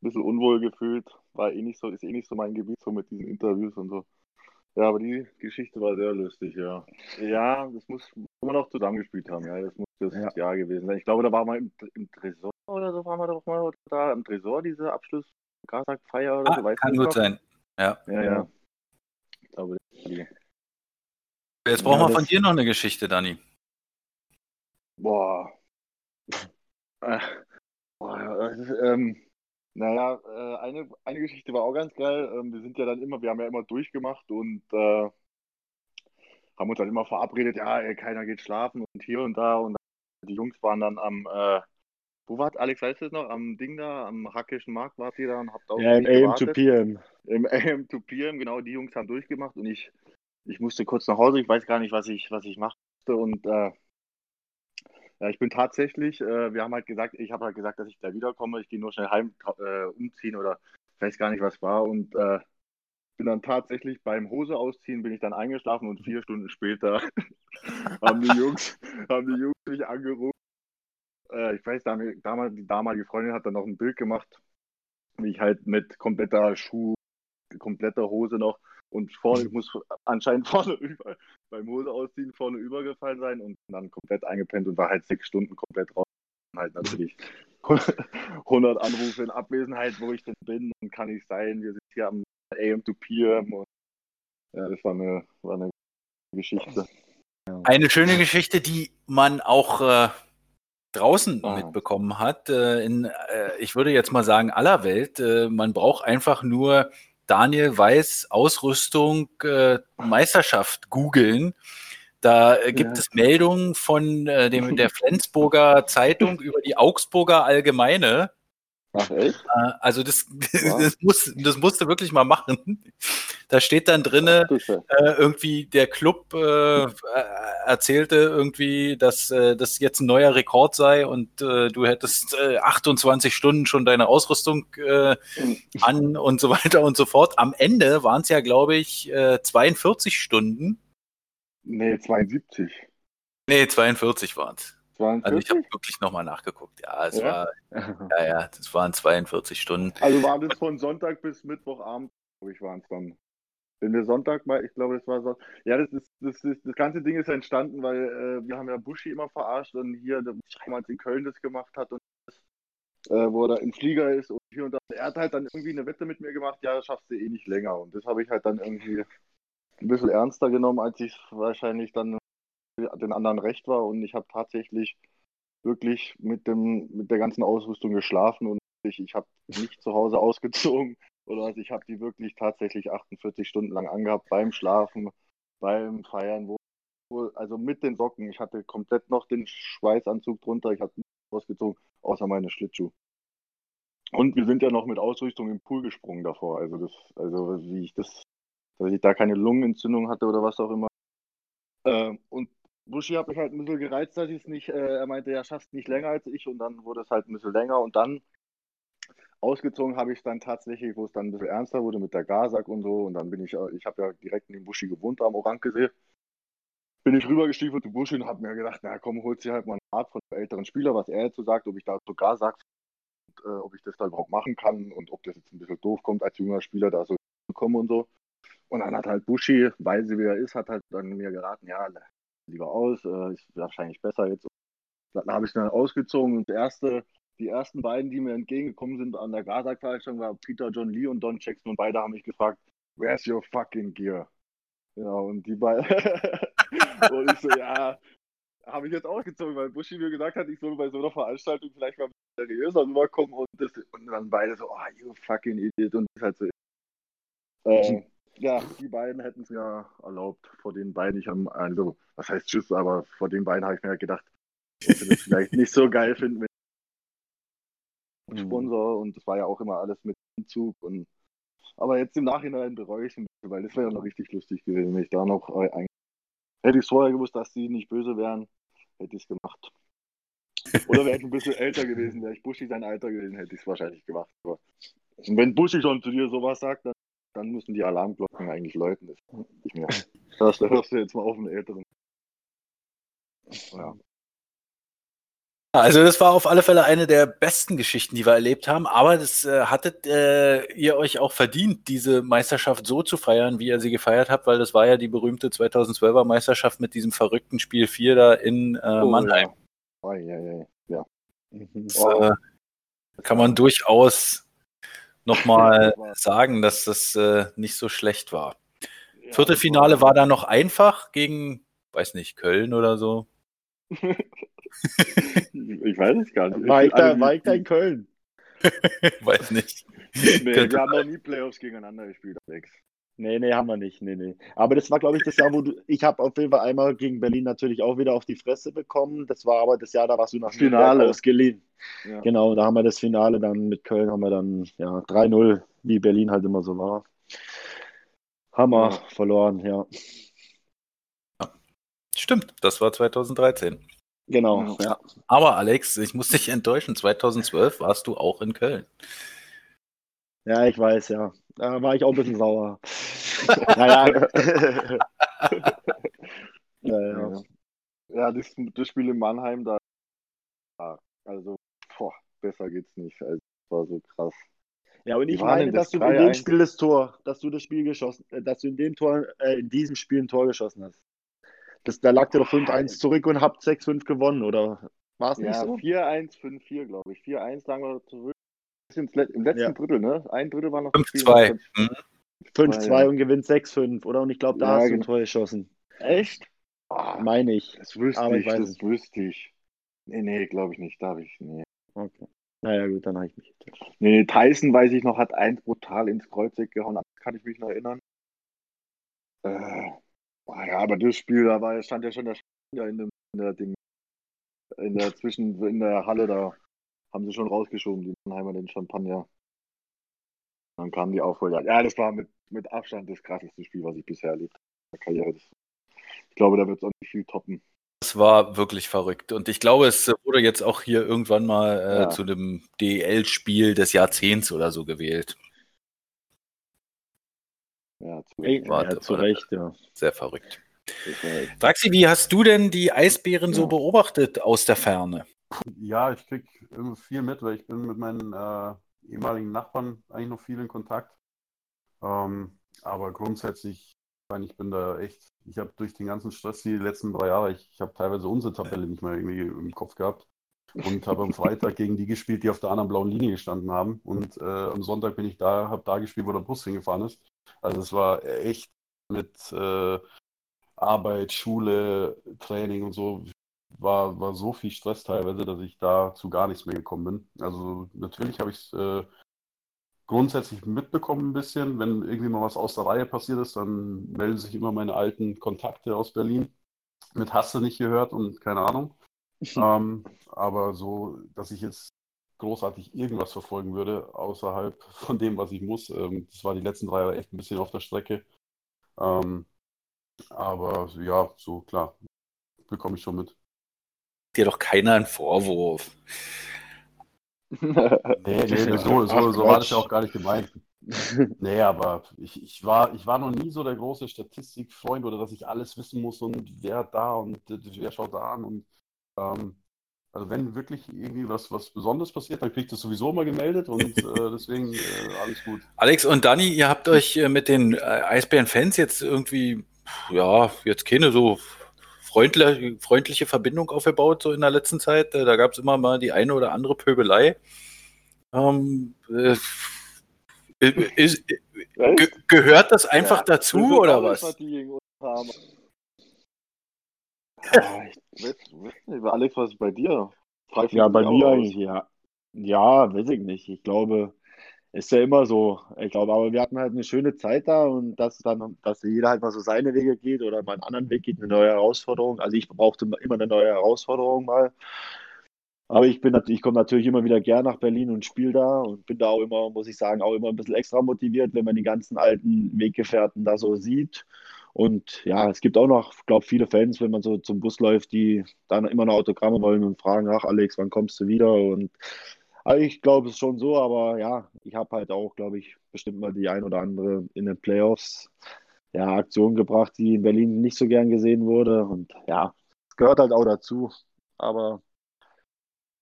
bisschen unwohl gefühlt. War eh nicht so, ist eh nicht so mein Gebiet, so mit diesen Interviews und so. Ja, aber die Geschichte war sehr lustig, ja. Ja, das muss immer noch zusammengespielt haben, ja. Das muss das ja. Jahr gewesen sein. Ich glaube, da war mal im, im Tresor oder so, waren wir doch mal da im Tresor, diese Abschluss Gasak-Feier oder ah, so. Weiß kann gut noch. sein. Ja. Ja, ja. Ich glaube, die... Jetzt brauchen ja, wir von dir noch eine Geschichte, Dani. Boah. Äh, ähm, naja, äh, eine, eine Geschichte war auch ganz geil. Ähm, wir sind ja dann immer, wir haben ja immer durchgemacht und äh, haben uns dann immer verabredet, ja, ey, keiner geht schlafen und hier und da. Und die Jungs waren dann am, äh, wo wart Alex, weißt du das noch? Am Ding da, am Hackischen Markt wart ihr da und habt auch. Ja, im AM to PM. Im AM to PM, genau, die Jungs haben durchgemacht und ich, ich musste kurz nach Hause, ich weiß gar nicht, was ich, was ich machte und äh, ja, ich bin tatsächlich, äh, wir haben halt gesagt, ich habe halt gesagt, dass ich da wiederkomme. Ich gehe nur schnell heim äh, umziehen oder weiß gar nicht, was war. Und äh, bin dann tatsächlich beim Hose ausziehen, bin ich dann eingeschlafen und vier Stunden später haben die Jungs, haben die Jungs mich angerufen. Äh, ich weiß, damals, die damalige Freundin hat dann noch ein Bild gemacht, wie ich halt mit kompletter Schuh, kompletter Hose noch und vorne, ich muss anscheinend vorne über, beim Hose ausziehen, vorne übergefallen sein und dann komplett eingepennt und war halt sechs Stunden komplett raus. Und halt natürlich 100 Anrufe in Abwesenheit, wo ich denn bin und kann ich sein. Wir sind hier am AM to PM und ja, das war eine, war eine Geschichte. Eine schöne Geschichte, die man auch äh, draußen Ah. mitbekommen hat. Äh, in, äh, ich würde jetzt mal sagen, aller Welt. Äh, man braucht einfach nur Daniel Weiß Ausrüstung äh, Meisterschaft googeln. Da äh, gibt Ja. es Meldungen von äh, dem, der Flensburger Zeitung über die Augsburger Allgemeine. Ach echt? Äh, also das, Wow. das, muss, das musst du wirklich mal machen. Da steht dann drinne, ja- äh, irgendwie der Club äh, äh, erzählte irgendwie, dass äh, das jetzt ein neuer Rekord sei und äh, du hättest äh, 28 Stunden schon deine Ausrüstung äh, an und so weiter und so fort. Am Ende waren es ja, glaube ich, äh, 42 Stunden. Nee, 72. Nee, 42 waren es. Also ich 42? habe wirklich nochmal nachgeguckt. Ja, es Ja? war, ja, ja, das waren 42 Stunden. Also war das von Sonntag bis Mittwochabend, glaube ich, waren es dann. Wenn wir Sonntag mal, ich glaube, das war so. Ja, das ist, das ist, das ganze Ding ist entstanden, weil äh, wir haben ja Buschi immer verarscht und hier, damals in Köln das gemacht hat und das, äh, wo er da im Flieger ist und hier und da. Er hat halt dann irgendwie eine Wette mit mir gemacht, ja, das schaffst du eh nicht länger. Und das habe ich halt dann irgendwie ein bisschen ernster genommen, als ich wahrscheinlich dann den anderen recht war. Und ich habe tatsächlich wirklich mit dem, mit der ganzen Ausrüstung geschlafen und ich, ich habe nicht zu Hause ausgezogen oder also ich habe die wirklich tatsächlich 48 Stunden lang angehabt beim Schlafen, beim Feiern, wo, also mit den Socken. Ich hatte komplett noch den Schweißanzug drunter, ich habe nicht ausgezogen, außer meine Schlittschuhe. Und wir sind ja noch mit Ausrüstung im Pool gesprungen davor. Also das, also wie ich das, dass ich da keine Lungenentzündung hatte oder was auch immer. Ähm, und Buschi hat mich halt ein bisschen gereizt, dass ich es nicht, äh, er meinte, er schafft nicht länger als ich und dann wurde es halt ein bisschen länger und dann ausgezogen habe ich es dann tatsächlich, wo es dann ein bisschen ernster wurde mit der Gasak und so und dann bin ich, äh, ich habe ja direkt in dem Buschi gewohnt am Orankesee, bin ich rübergestiefelt zu Buschi und habe mir gedacht, na komm, holst dir halt mal einen Rat von älteren Spieler, was er dazu sagt, ob ich da zur Gasak, äh, ob ich das da überhaupt machen kann und ob das jetzt ein bisschen doof kommt als junger Spieler da so zu kommen und so. Und dann hat halt Buschi, weise wie er ist, hat halt dann mir geraten, ja, lieber aus, äh, ist wahrscheinlich besser jetzt. Dann habe ich dann ausgezogen und erste, die ersten beiden, die mir entgegengekommen sind an der Gaza-Veranstaltung, war Peter John Lee und Don Jackson und beide haben mich gefragt, where's your fucking gear? Ja, und die beiden, und ich so, ja, habe ich jetzt ausgezogen, weil Buschi mir gesagt hat, ich soll bei so einer Veranstaltung vielleicht mal seriöser rüberkommen und, das, und dann beide so, oh, you fucking idiot und das halt so. Äh, ja, die beiden hätten es mir erlaubt, vor den beiden, ich habe, also, was heißt Tschüss, aber vor den beiden habe ich mir halt gedacht, dass sie das vielleicht nicht so geil finden mit Mhm. Sponsor und das war ja auch immer alles mit Zug und aber jetzt im Nachhinein bereue ich es ein bisschen, weil das wäre ja noch richtig lustig gewesen, wenn ich da noch äh, hätte ich es vorher gewusst, dass die nicht böse wären, hätte ich es gemacht. Oder wäre ich ein bisschen älter gewesen, wäre ich Buschi sein Alter gewesen, hätte ich es wahrscheinlich gemacht. Aber und wenn Buschi schon zu dir sowas sagt, dann, dann müssen die Alarmglocken eigentlich läuten. Das nicht mehr. Das hörst du jetzt mal auf einen Älteren. Ja. Also das war auf alle Fälle eine der besten Geschichten, die wir erlebt haben. Aber das äh, hattet äh, ihr euch auch verdient, diese Meisterschaft so zu feiern, wie ihr sie gefeiert habt, weil das war ja die berühmte 2012er Meisterschaft mit diesem verrückten Spiel 4 da in äh, Oh, Mannheim. Ja. Oh, ja, ja, ja. Mhm. Das, äh, kann man durchaus nochmal sagen, dass das äh, nicht so schlecht war. Ja, Viertelfinale das war da noch einfach gegen, weiß nicht, Köln oder so. Ich weiß es gar nicht. War ich, da, Also, war ich da in Köln? weiß nicht. Nee, wir haben noch nie Playoffs gegeneinander gespielt, Alex. Nee, nee, haben wir nicht. Nee, nee. Aber das war, glaube ich, das Jahr, wo du. Ich habe auf jeden Fall einmal gegen Berlin natürlich auch wieder auf die Fresse bekommen. Das war aber das Jahr, da warst du nach Finale. Ausgeliehen. Ja. Genau, da haben wir das Finale dann mit Köln, haben wir dann ja 3-0, wie Berlin halt immer so war. Hammer Ja. verloren, ja. Stimmt, das war 2013. Genau, ja. Aber Alex, ich muss dich enttäuschen, 2012 warst du auch in Köln. Ja, ich weiß, ja. Da war ich auch ein bisschen sauer. naja. ja, ja. Das, das Spiel in Mannheim, da, also, boah, besser geht's nicht. Also, das war so krass. Ja, und ich meine, in dass das du in dem 3-1. Spiel das Tor, dass du das Spiel geschossen, äh, dass du in dem Tor, äh, in diesem Spiel ein Tor geschossen hast. Das, da lag dir doch 5-1 zurück und habt 6-5 gewonnen, oder war es nicht Ja, so? 4-1, 5-4, glaube ich. 4-1 lagen wir zurück. Bis ins Let Im letzten Ja. Drittel, ne? Ein Drittel war noch 5-2. Mhm. 5-2 Ja. und gewinnt 6-5, oder? Und ich glaube, da Ja, hast du ein genau. Tor geschossen. Echt? Ah, Meine ich. das wüsste aber ich, ich weiß das es. wüsste ich. Nee, nee, glaube ich nicht, darf ich. Nee. Okay. Naja, gut, dann habe ich mich. getäuscht. Nee, Tyson, weiß ich noch, hat eins brutal ins Kreuzeck gehauen, kann ich mich noch erinnern. Äh, boah, ja, aber das Spiel, da war, stand ja schon der Spieler in, dem, in der Ding, in der Zwischen, in der Halle, da haben sie schon rausgeschoben, die Mannheimer den Champagner. Dann kam die Aufholjagd. Ja, das war mit, mit Abstand das krasseste Spiel, was ich bisher erlebt habe in der Karriere. Das, ich glaube, da wird es auch nicht viel toppen. Das war wirklich verrückt. Und ich glaube, es wurde jetzt auch hier irgendwann mal äh, Ja. zu dem DEL-Spiel des Jahrzehnts oder so gewählt. Ja, zu Warte, ja, zu. Recht, ja. Sehr verrückt. Draxi, wie hast du denn die Eisbären so beobachtet aus der Ferne? Ja, ich krieg irgendwie viel mit, weil ich bin mit meinen äh, ehemaligen Nachbarn eigentlich noch viel in Kontakt. Ähm, aber grundsätzlich, ich bin da echt, ich habe durch den ganzen Stress die letzten drei Jahre, ich, ich habe teilweise unsere Tabelle nicht mehr irgendwie im Kopf gehabt und habe am Freitag gegen die gespielt, die auf der anderen blauen Linie gestanden haben. Und äh, am Sonntag bin ich da, habe da gespielt, wo der Bus hingefahren ist. Also es war echt mit äh, Arbeit, Schule, Training und so war, war so viel Stress teilweise, dass ich da zu gar nichts mehr gekommen bin. Also natürlich habe ich es äh, grundsätzlich mitbekommen ein bisschen. Wenn irgendwie mal was aus der Reihe passiert ist, dann melden sich immer meine alten Kontakte aus Berlin. Mit hast du nicht gehört und keine Ahnung. ähm, aber so, dass ich jetzt großartig irgendwas verfolgen würde, außerhalb von dem, was ich muss. Ähm, das war die letzten drei Jahre echt ein bisschen auf der Strecke. Ähm, aber ja, so klar, bekomme ich schon mit. Dir doch keiner einen Vorwurf. Nee, nee, so, so, so war das ja auch gar nicht gemeint. Nee, aber ich, ich, war, ich war noch nie so der große Statistikfreund oder dass ich alles wissen muss und wer da und äh, wer schaut da an. Und ähm, also wenn wirklich irgendwie was, was Besonderes passiert, dann kriegt das sowieso mal gemeldet und äh, deswegen äh, alles gut. Alex und Dani, ihr habt euch äh, mit den äh, Eisbären-Fans jetzt irgendwie, ja, jetzt keine so freundliche, freundliche Verbindung aufgebaut, so in der letzten Zeit. Äh, Da gab es immer mal die eine oder andere Pöbelei. Ähm, äh, ist, ge gehört das einfach Ja, dazu wird oder was? Ja, ich weiß, weiß nicht, Alex, was ist bei dir? Ja, bei mir eigentlich, ja. Ja, weiß ich nicht. Ich glaube, ist ja immer so. Ich glaube, aber wir hatten halt eine schöne Zeit da und dass dann, dass jeder halt mal so seine Wege geht oder mal einen anderen Weg geht, eine neue Herausforderung. Also ich brauchte immer eine neue Herausforderung mal. Aber ich bin ich komme natürlich immer wieder gern nach Berlin und spiele da und bin da auch immer, muss ich sagen, auch immer ein bisschen extra motiviert, wenn man die ganzen alten Weggefährten da so sieht. Und ja, es gibt auch noch, glaube viele Fans, wenn man so zum Bus läuft, die dann immer noch Autogramme wollen und fragen, ach Alex, wann kommst du wieder? Und also ich glaube es ist schon so, aber ja, ich habe halt auch, glaube ich, bestimmt mal die ein oder andere in den Playoffs ja, Aktion gebracht, die in Berlin nicht so gern gesehen wurde. Und ja, es gehört halt auch dazu. Aber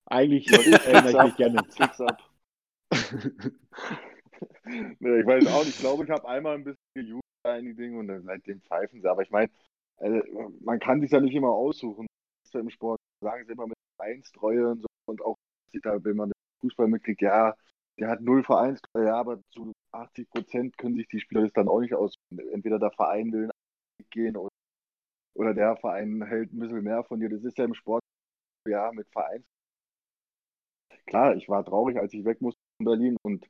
eigentlich erinnere ich mich gerne. Kicks ab. nee, ich weiß auch nicht. Ich glaube, ich habe einmal ein bisschen gejubelt bei einigen Dingen und dann seitdem pfeifen sie. Aber ich meine, äh, man kann sich ja nicht immer aussuchen. Im Sport sagen sie immer mit Vereinstreue und so. Und auch, wenn man Fußball mitkriegt, ja, der hat null Vereinstreue, ja, aber zu 80 Prozent können sich die Spieler das dann auch nicht aussuchen. Entweder der Verein will gehen oder, oder der Verein hält ein bisschen mehr von dir. Das ist ja im Sport, ja, mit Vereins. Klar, ich war traurig, als ich weg musste in Berlin und,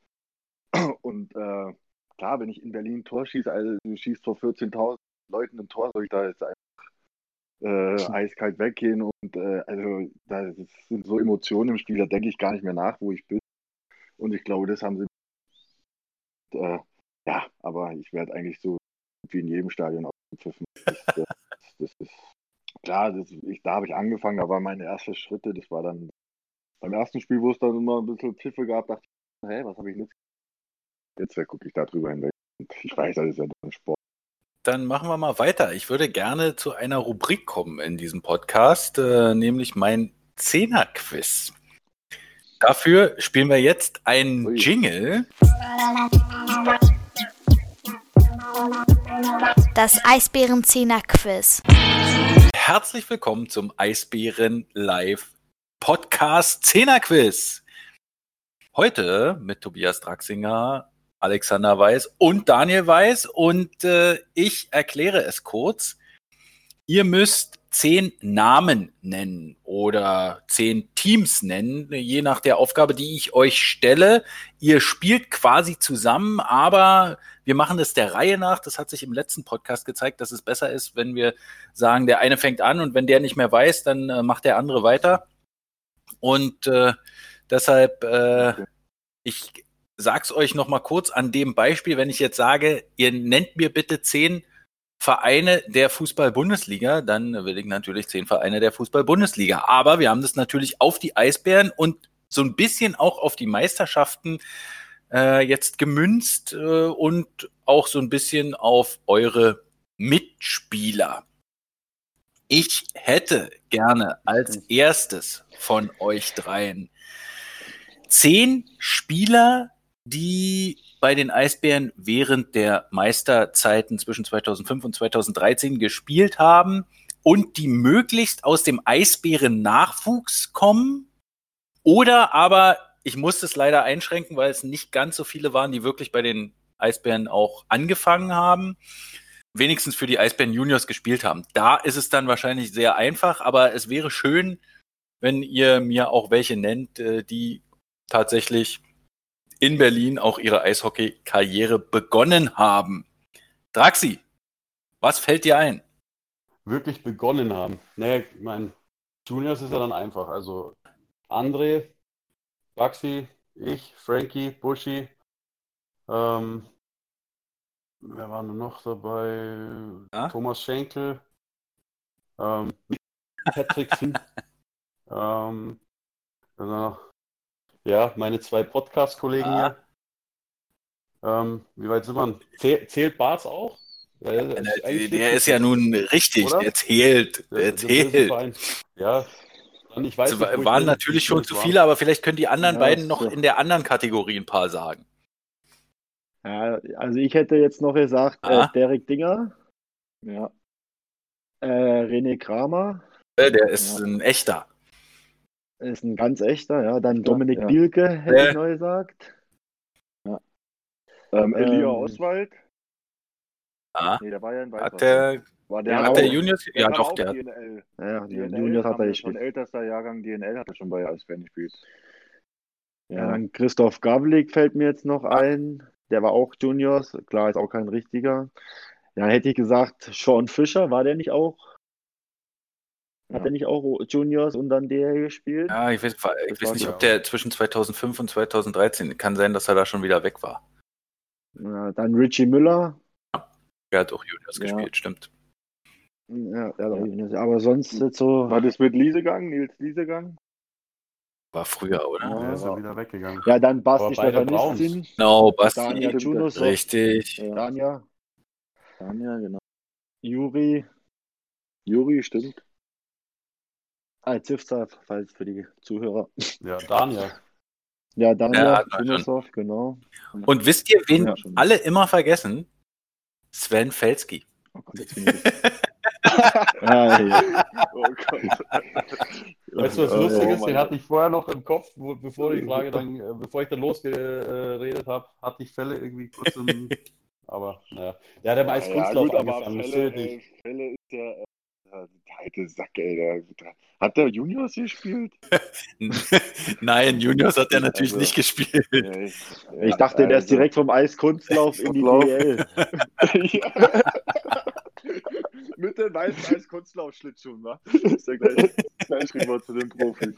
und äh, klar, wenn ich in Berlin ein Tor schieße, also du schießt vor 14.000 Leuten ein Tor, soll ich da jetzt einfach äh, eiskalt weggehen und äh, also da das sind so Emotionen im Spiel, da denke ich gar nicht mehr nach, wo ich bin. Und ich glaube, das haben sie. Äh, ja, aber ich werde eigentlich so wie in jedem Stadion aufgepfiffen. Das, das, das ist klar, das, ich, da habe ich angefangen, da waren meine ersten Schritte, das war dann beim ersten Spiel, wo es dann immer ein bisschen Pfiffe gab, dachte ich, hä, was habe ich jetzt? Jetzt gucke ich da drüber hinweg. Und ich weiß, das ist ja ein Sport. Dann machen wir mal weiter. Ich würde gerne zu einer Rubrik kommen in diesem Podcast, äh, nämlich mein Zehner-Quiz. Dafür spielen wir jetzt einen Ui. Jingle. Das Eisbärenzehner-Quiz. Herzlich willkommen zum Eisbären Live Podcast Zehner-Quiz. Heute mit Tobias Draxinger, Alexander Weiß und Daniel Weiß. Und äh, ich erkläre es kurz. Ihr müsst zehn Namen nennen oder zehn Teams nennen, je nach der Aufgabe, die ich euch stelle. Ihr spielt quasi zusammen, aber wir machen es der Reihe nach. Das hat sich im letzten Podcast gezeigt, dass es besser ist, wenn wir sagen, der eine fängt an und wenn der nicht mehr weiß, dann äh, macht der andere weiter. Und äh, deshalb, äh, ich sag's euch noch mal kurz an dem Beispiel, wenn ich jetzt sage, ihr nennt mir bitte zehn Vereine der Fußball-Bundesliga, dann will ich natürlich zehn Vereine der Fußball-Bundesliga. Aber wir haben das natürlich auf die Eisbären und so ein bisschen auch auf die Meisterschaften äh, jetzt gemünzt äh, und auch so ein bisschen auf eure Mitspieler. Ich hätte gerne als erstes von euch dreien zehn Spieler, die bei den Eisbären während der Meisterzeiten zwischen 2005 und 2013 gespielt haben und die möglichst aus dem Eisbären-Nachwuchs kommen. Oder aber, ich muss es leider einschränken, weil es nicht ganz so viele waren, die wirklich bei den Eisbären auch angefangen haben, wenigstens für die Eisbären Juniors gespielt haben. Da ist es dann wahrscheinlich sehr einfach, aber es wäre schön, wenn ihr mir auch welche nennt, äh, die tatsächlich in Berlin auch ihre Eishockey-Karriere begonnen haben. Draxi, was fällt dir ein? Wirklich begonnen haben. Naja, ich mein, Juniors ist ja dann einfach. Also André, Baxi, ich, Frankie, Buschi, ähm, wer war denn noch dabei? Ja? Thomas Schenkel, ähm, Patrick Finn, ähm, noch, ja, meine zwei Podcast-Kollegen Ah. hier. Ähm, wie weit sind wir? Zäh zählt Barts auch? Ja, der ist Der, ist ja nun richtig, Oder? der zählt, Der- der zählt. Ja, ich weiß Es nicht, waren natürlich schon zu war. viele, aber vielleicht können die anderen Ja, beiden noch so. in der anderen Kategorie ein paar sagen. Ja, also ich hätte jetzt noch gesagt, Ah. äh, Derek Dinger. Ja. Äh, René Kramer Äh, Der ist Ja. ein echter. Ist ein ganz echter, ja. Dann Ja, Dominik ja. Bielke, hätte Äh. ich neu gesagt. Ähm, Elia Ähm, Oswald. Ja. Nee, der war ja in Weißwasser. Hat der, war der hat der Juniors? der Ja, doch, auch der hat. DNL. Ja, die DNL Juniors hat er kam schon gespielt. ältester Jahrgang DNL hat er schon bei Eisbären gespielt. Ja, Ja. dann Christoph Gavlik fällt mir jetzt noch ein. Der war auch Juniors. Klar, ist auch kein richtiger. Ja, hätte ich gesagt, Sean Fischer, war der nicht auch? Hat Ja. er nicht auch Juniors und dann der gespielt? Ja, ich weiß, ich weiß nicht, ob der zwischen 2005 und 2013, kann sein, dass er da schon wieder weg war. Ja, dann Richie Müller. Der hat auch Juniors Ja. gespielt, stimmt. Ja, der hat auch Juniors. Aber sonst jetzt so. War das mit Liesegang, Nils Liesegang? War früher, oder? Ja, Ja, ist ja ja. wieder weggegangen. Ja, dann Basti Stefanistin. Genau, Basti. Daniel Junos. Richtig. Ja. Danja. Tanja, genau. Juri. Juri, stimmt. Ah, Zifza, falls für die Zuhörer. Ja, Daniel. Ja, Danja Ja, genau. Und wisst ihr, wen Ja. alle immer vergessen? Sven Felski. Oh Gott, jetzt bin ich. ah, ja. Oh Gott. Weißt du, was Oh, lustig oh ist? Den hatte ich vorher noch im Kopf, wo, bevor die Frage dann, äh, bevor ich dann losgeredet habe, hatte ich Fälle irgendwie kurz im. Aber naja. Ja, der meist Ja, Kunstlauf gut, aber angefangen. Fälle, äh, Fälle ist ja äh, der alte Sack, ey. Der, der, hat der Juniors gespielt? Nein, Juniors hat er natürlich Also- nicht gespielt. Ja, ich, Ich dachte, der ist also- direkt vom Eiskunstlauf in die Kunstlauf. DL. ja. Mit den weißen Eiskunstlaufschlittschuhen, wa? Ist ja gleich, gleich rüber zu den Profis.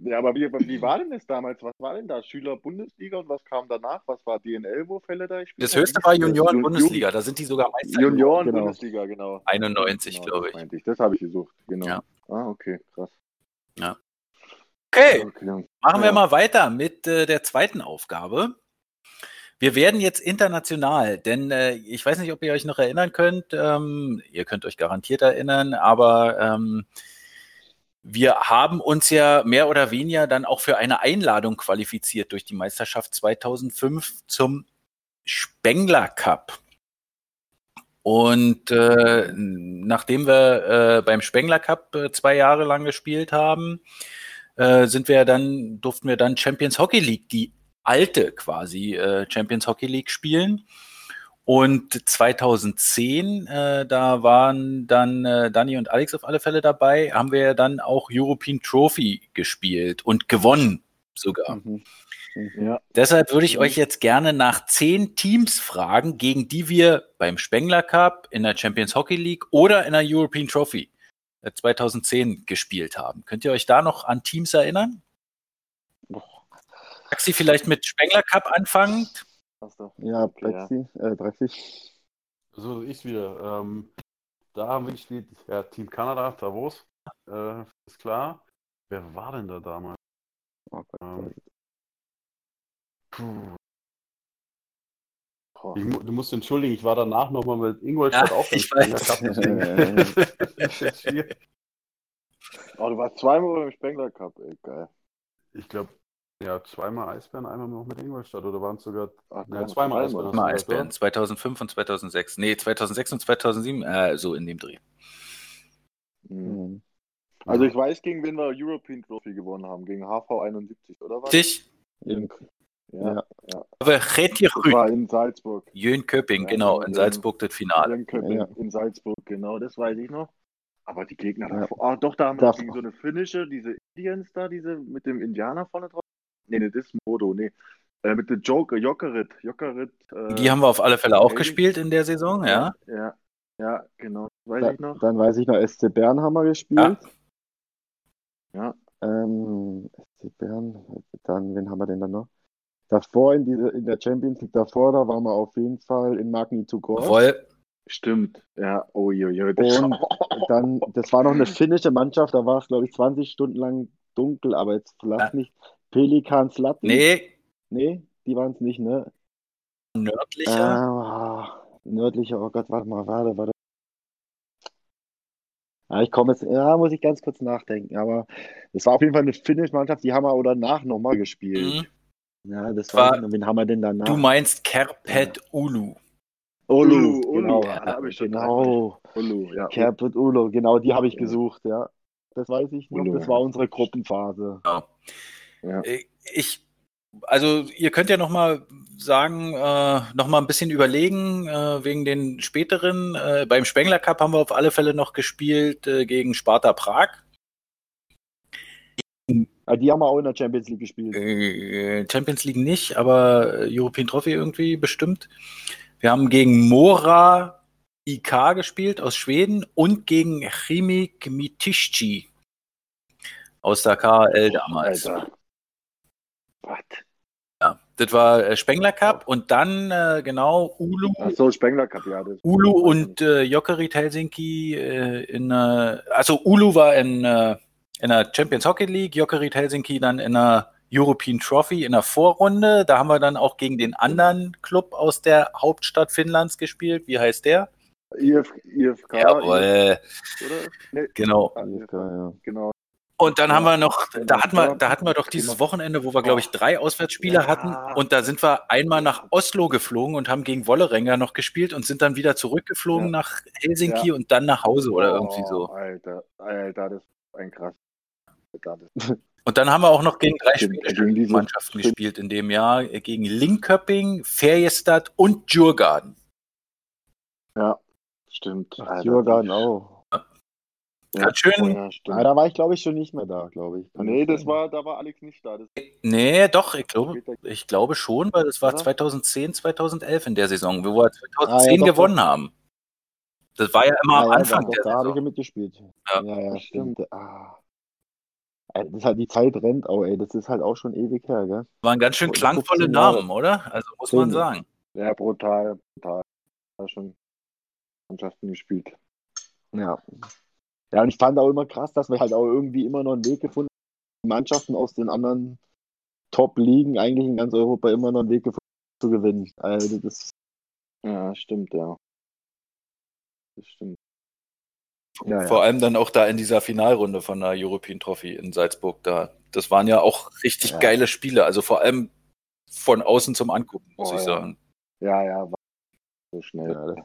Ja, aber wie, wie war denn das damals? Was war denn da? Schüler-Bundesliga und was kam danach? Was war DNL, wo Fälle da gespielt Das höchste war Ju- Junioren-Bundesliga, da sind die sogar Meister. geworden. Junioren-Bundesliga, genau. 91, Genau, glaube ich. ich. Das habe ich gesucht, genau. Ja. Ah, okay, krass. Okay, Okay. machen wir Ja. mal weiter mit äh, der zweiten Aufgabe. Wir werden jetzt international, denn äh, ich weiß nicht, ob ihr euch noch erinnern könnt. Ähm, ihr könnt euch garantiert erinnern, aber ähm, wir haben uns ja mehr oder weniger dann auch für eine Einladung qualifiziert durch die Meisterschaft 2005 zum Spengler Cup. Und äh, nachdem wir äh, beim Spengler Cup äh, zwei Jahre lang gespielt haben, äh, sind wir dann, durften wir dann Champions Hockey League, die alte quasi äh, Champions Hockey League spielen. Und 2010, äh, da waren dann äh, Dani und Alex auf alle Fälle dabei, haben wir dann auch European Trophy gespielt und gewonnen sogar. Mhm. Ja. Deshalb würde ich Mhm. euch jetzt gerne nach zehn Teams fragen, gegen die wir beim Spengler Cup, in der Champions Hockey League oder in der European Trophy äh, 2010 gespielt haben. Könnt ihr euch da noch an Teams erinnern? Maxi vielleicht mit Spengler Cup anfangend? Hast du? Ja, Okay, ja. Plexi, äh, Drexi. So, ich wieder. Ähm, da haben wir gespielt, ja, Team Kanada, Davos, äh, ist klar. Wer war denn da damals? Oh Gott. Ähm. Ich, du musst entschuldigen, ich war danach nochmal mit Ingolstadt Ja, auch ich Spengler weiß. Oh, du warst zweimal beim Spengler Cup, ey, geil. Ich glaube, ja, zweimal Eisbären, einmal noch mit Ingolstadt oder waren es sogar Ach, Ja, komm, zweimal Eisbären. Mal Hast du Eisbären, das, 2005 und 2006. Nee, 2006 und 2007, äh, so in dem Dreh. Mhm. Mhm. Also ich weiß, gegen wen wir European Trophy gewonnen haben. Gegen HV 71, oder was? Dich, Irgend- Ja. aber Retier Das war in Salzburg. Jön Köping, Ja, genau, in Salzburg das Finale. In, Köping, Ja. in Salzburg, genau, das weiß ich noch. Aber die Gegner Ja. davor. Ah, doch, da haben wir gegen so eine finnische, diese Indians da, diese mit dem Indianer vorne drauf. Nee, nee, das ist Modo, nee. Äh, mit dem Joker, Jokerit. Jokerit. Äh, Die haben wir auf alle Fälle auch gespielt in der Saison, ja. Ja, ja, genau. Weiß Da, ich noch. dann weiß ich noch, SC Bern haben wir gespielt. Ja. Ähm, SC Bern, dann, wen haben wir denn dann noch? Davor in, diese, in der Champions League davor, da waren wir auf jeden Fall in Magnitogorsk. Jawohl. Stimmt. Ja, oh, jo, jo. das- Und dann, das war noch eine finnische Mannschaft, da war es, glaube ich, 20 Stunden lang dunkel, aber jetzt lass Ja. mich. Pelikan Slati? Nee, Nee, die waren es nicht, ne? nördlicher. Ah, nördlicher, oh Gott, warte mal, warte, warte. Ja, ich komme jetzt, ja, muss ich ganz kurz nachdenken, aber es war auf jeden Fall eine finnische Mannschaft, die haben wir oder nach nochmal gespielt. Mhm. Ja, das War- war, wen haben wir denn danach? Du meinst Kerpet Ulu. Ulu, Ulu, Ulu, genau, ja, ich genau, Ulu, ja. Kerpet Ulu, genau, die habe ich Ja. gesucht, ja. Das weiß ich noch, Ulu, das ja. war unsere Gruppenphase. Ja. Äh, Ich, also ihr könnt ja noch mal sagen, äh, noch mal ein bisschen überlegen äh, wegen den späteren. Äh, beim Spengler Cup haben wir auf alle Fälle noch gespielt äh, gegen Sparta Prag. Ja, die haben wir auch in der Champions League gespielt. Äh, Champions League nicht, aber European Trophy irgendwie bestimmt. Wir haben gegen Mora IK gespielt aus Schweden und gegen Chimik Mitischci aus der KHL damals. Alter. Was? Ja, das war äh, Spengler Cup und dann äh, genau Ulu, Ach so, Spengler Cup, ja. Das Ulu und äh, Jokerit Helsinki äh, in äh, also Ulu war in, äh, in der Champions Hockey League, Jokerit Helsinki dann in der European Trophy in der Vorrunde. Da haben wir dann auch gegen den anderen Club aus der Hauptstadt Finnlands gespielt. Wie heißt der? IF, IFK, Jawohl, oder? Nee, genau. ah, IFK, ja. genau. Und dann Ja. haben wir noch, da hatten wir, da hatten wir doch dieses Wochenende, wo wir, glaube ich, drei Auswärtsspiele Ja. hatten. Und da sind wir einmal nach Oslo geflogen und haben gegen Wollerenger noch gespielt und sind dann wieder zurückgeflogen Ja. nach Helsinki Ja. und dann nach Hause oder Oh, irgendwie so. Alter, Alter, das ist ein krass. Alter, das, Und dann haben wir auch noch gegen drei Mannschaften gespielt in dem Jahr, äh, gegen Linköping, Färjestad und Djurgården. ja, stimmt. Ach, Djurgården auch. Ja, Ganz schön. Ja, Ah, stimmt. da war ich, glaube ich, schon nicht mehr da, glaube ich. Kann Nee, das das sein? war, da war Alex nicht da. Das Nee, doch, ich glaube, ich glaube schon, weil es war Oder? 2010, 2011 in der Saison, wo wir 2010 Ah, ja, doch, gewonnen haben. Das war ja immer Ja, am ja, Anfang doch, der da habe ich mitgespielt. Ja. ja, ja stimmt. Ah. Das ist halt, die Zeit rennt auch, ey. Das ist halt auch schon ewig her, gell? Waren ganz schön klangvolle 15 Jahre. Namen, oder? Also muss man Zehn. sagen. Ja, brutal, brutal. Da schon Mannschaften gespielt. Ja. Ja, und ich fand auch immer krass, dass wir halt auch irgendwie immer noch einen Weg gefunden haben, Mannschaften aus den anderen Top-Ligen eigentlich in ganz Europa immer noch einen Weg gefunden zu gewinnen. Also das Ja, stimmt, ja. Das stimmt. ja, Vor ja. allem dann auch da in dieser Finalrunde von der European Trophy in Salzburg da. Das waren ja auch richtig Ja. geile Spiele. Also vor allem von außen zum Angucken, muss Oh, ich ja. sagen. Ja, ja, war so schnell.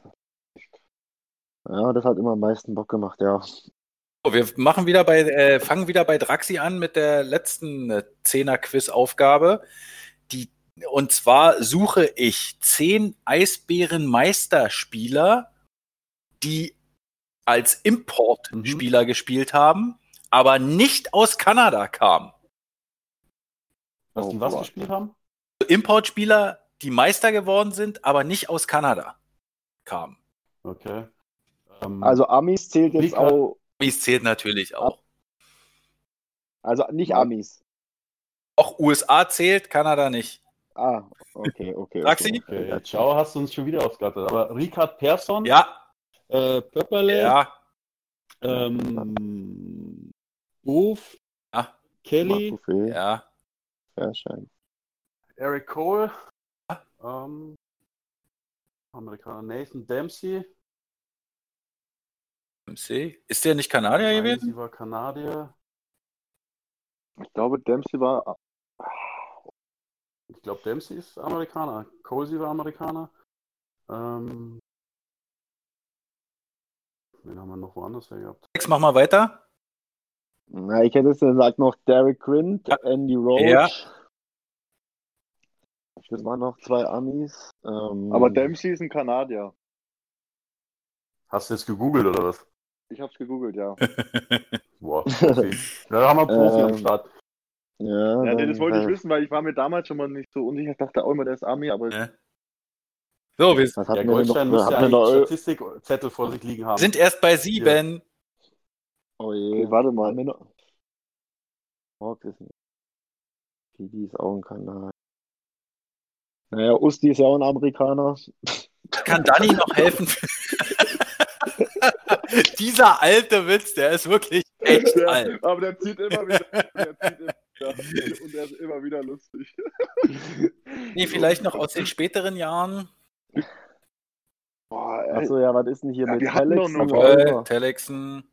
Ja, das, hat immer am meisten Bock gemacht, ja. So, wir machen wieder bei, äh, fangen wieder bei Draxi an mit der letzten äh, Zehner-Quiz-Aufgabe. Die, und zwar suche ich zehn Eisbären-Meisterspieler, die als Importspieler gespielt haben, aber nicht aus Kanada kamen. Was Oh, die was boah. gespielt haben? Importspieler, die Meister geworden sind, aber nicht aus Kanada kamen. Okay. Ähm, Also Amis zählt jetzt auch, Dies zählt natürlich auch. also nicht Ja. Amis. Auch USA zählt, Kanada nicht. Ah, okay, okay. Draxi? okay, okay, ja, schau, hast du uns schon wieder ausgegattet. Aber Ricard Persson, Ja, äh, Pöpperle, ja, ähm, Uf, ja, Kelly, ja. Fairschein. Eric Cole, ähm, Amerikaner Nathan Dempsey, MC. Ist der nicht Kanadier Nein, gewesen? sie war Kanadier. Ich glaube, Dempsey war. Ich glaube, Dempsey ist Amerikaner. Colsey war Amerikaner. Ähm, wen haben wir noch woanders her gehabt? Alex, mach mal weiter. Na, ich hätte jetzt gesagt noch Derek Quint, Andy Roach. Ja. Das waren noch zwei Amis. Ähm, Aber Dempsey ist ein Kanadier. Hast du jetzt gegoogelt oder was? Ich hab's gegoogelt, ja. Boah, Profi. da haben wir Profi am Ähm, Start. Ja, Ja, nee, dann- das wollte ich weil- wissen, weil ich war mir damals schon mal nicht so unsicher. Ich dachte auch immer, der ist Army, aber Ja. So, wir wir denn Goldstein noch? wir noch eigentlich Statistikzettel vor sich liegen haben. sind erst bei sieben. oh je. Okay, warte mal. Hawk ist nicht. Kiki ist auch ein Kanal. Naja, Usti ist ja auch ein Amerikaner. Kann Danny noch helfen? Dieser alte Witz, der ist wirklich echt der, alt. aber der zieht immer wieder. Der zieht immer. Und der ist immer wieder lustig. Nee, vielleicht noch aus den späteren Jahren. Boah, ey, Achso, ja, was ist denn hier Ja, mit und Äh? Telexen,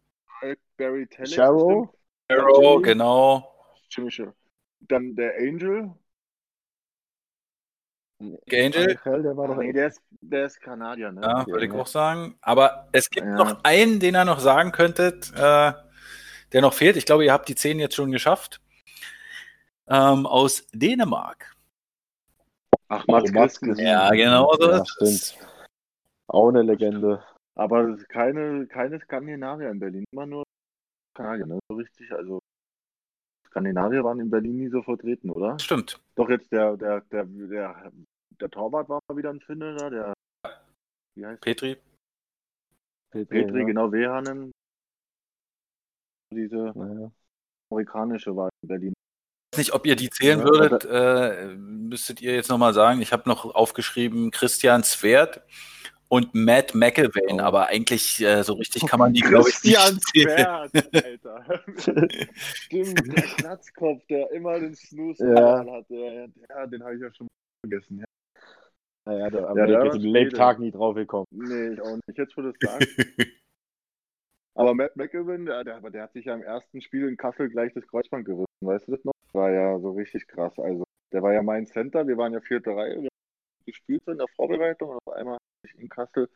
Barry Tellex. Sharrow? Arrow, Jimmy? genau. Stimmt. Dann der Angel. Angel? Michael, der war doch Nee, der ist, der ist Kanadier, ne? Ja, würde ich auch sagen. Aber es gibt Ja. noch einen, den ihr noch sagen könntet, äh, der noch fehlt. Ich glaube, ihr habt die zehn jetzt schon geschafft. Ähm, aus Dänemark. Ach, Mats Oh, Mats. Ja, genau so Ja, ist es. stimmt. Auch eine Legende. Aber keine, keine Skandinavier in Berlin, immer nur Kanadier, ne? So richtig, also Skandinavier waren in Berlin nie so vertreten, oder? Stimmt. Doch jetzt der, der, der, der, der Torwart war mal wieder ein Finne da, der, wie heißt? Petri. Petri, Petri, ja. genau, Wehanen. Diese Naja. amerikanische war in Berlin. Ich weiß nicht, ob ihr die zählen Ja, würdet, äh, müsstet ihr jetzt nochmal sagen. Ich habe noch aufgeschrieben Christian Zwert und Matt McElvain, Oh. aber eigentlich äh, so richtig kann man die, glaube ich, nicht. Zwerg, Alter. Stimmt, der Glatzkopf, der immer den Snooze Ja. hat, der, der, den habe ich ja schon vergessen. Ja. Naja, Ja, der ich war jetzt im Lebtag nie drauf gekommen. Nee, ich auch nicht. Jetzt, du es sagst. Aber Matt McEwen, der, der, aber der hat sich ja im ersten Spiel in Kassel gleich das Kreuzband gerissen. Weißt du das noch? War ja so richtig krass. Also, der war ja mein Center. Wir waren ja vierte Reihe. Wir haben gespielt so in der Vorbereitung. Und auf einmal in Kassel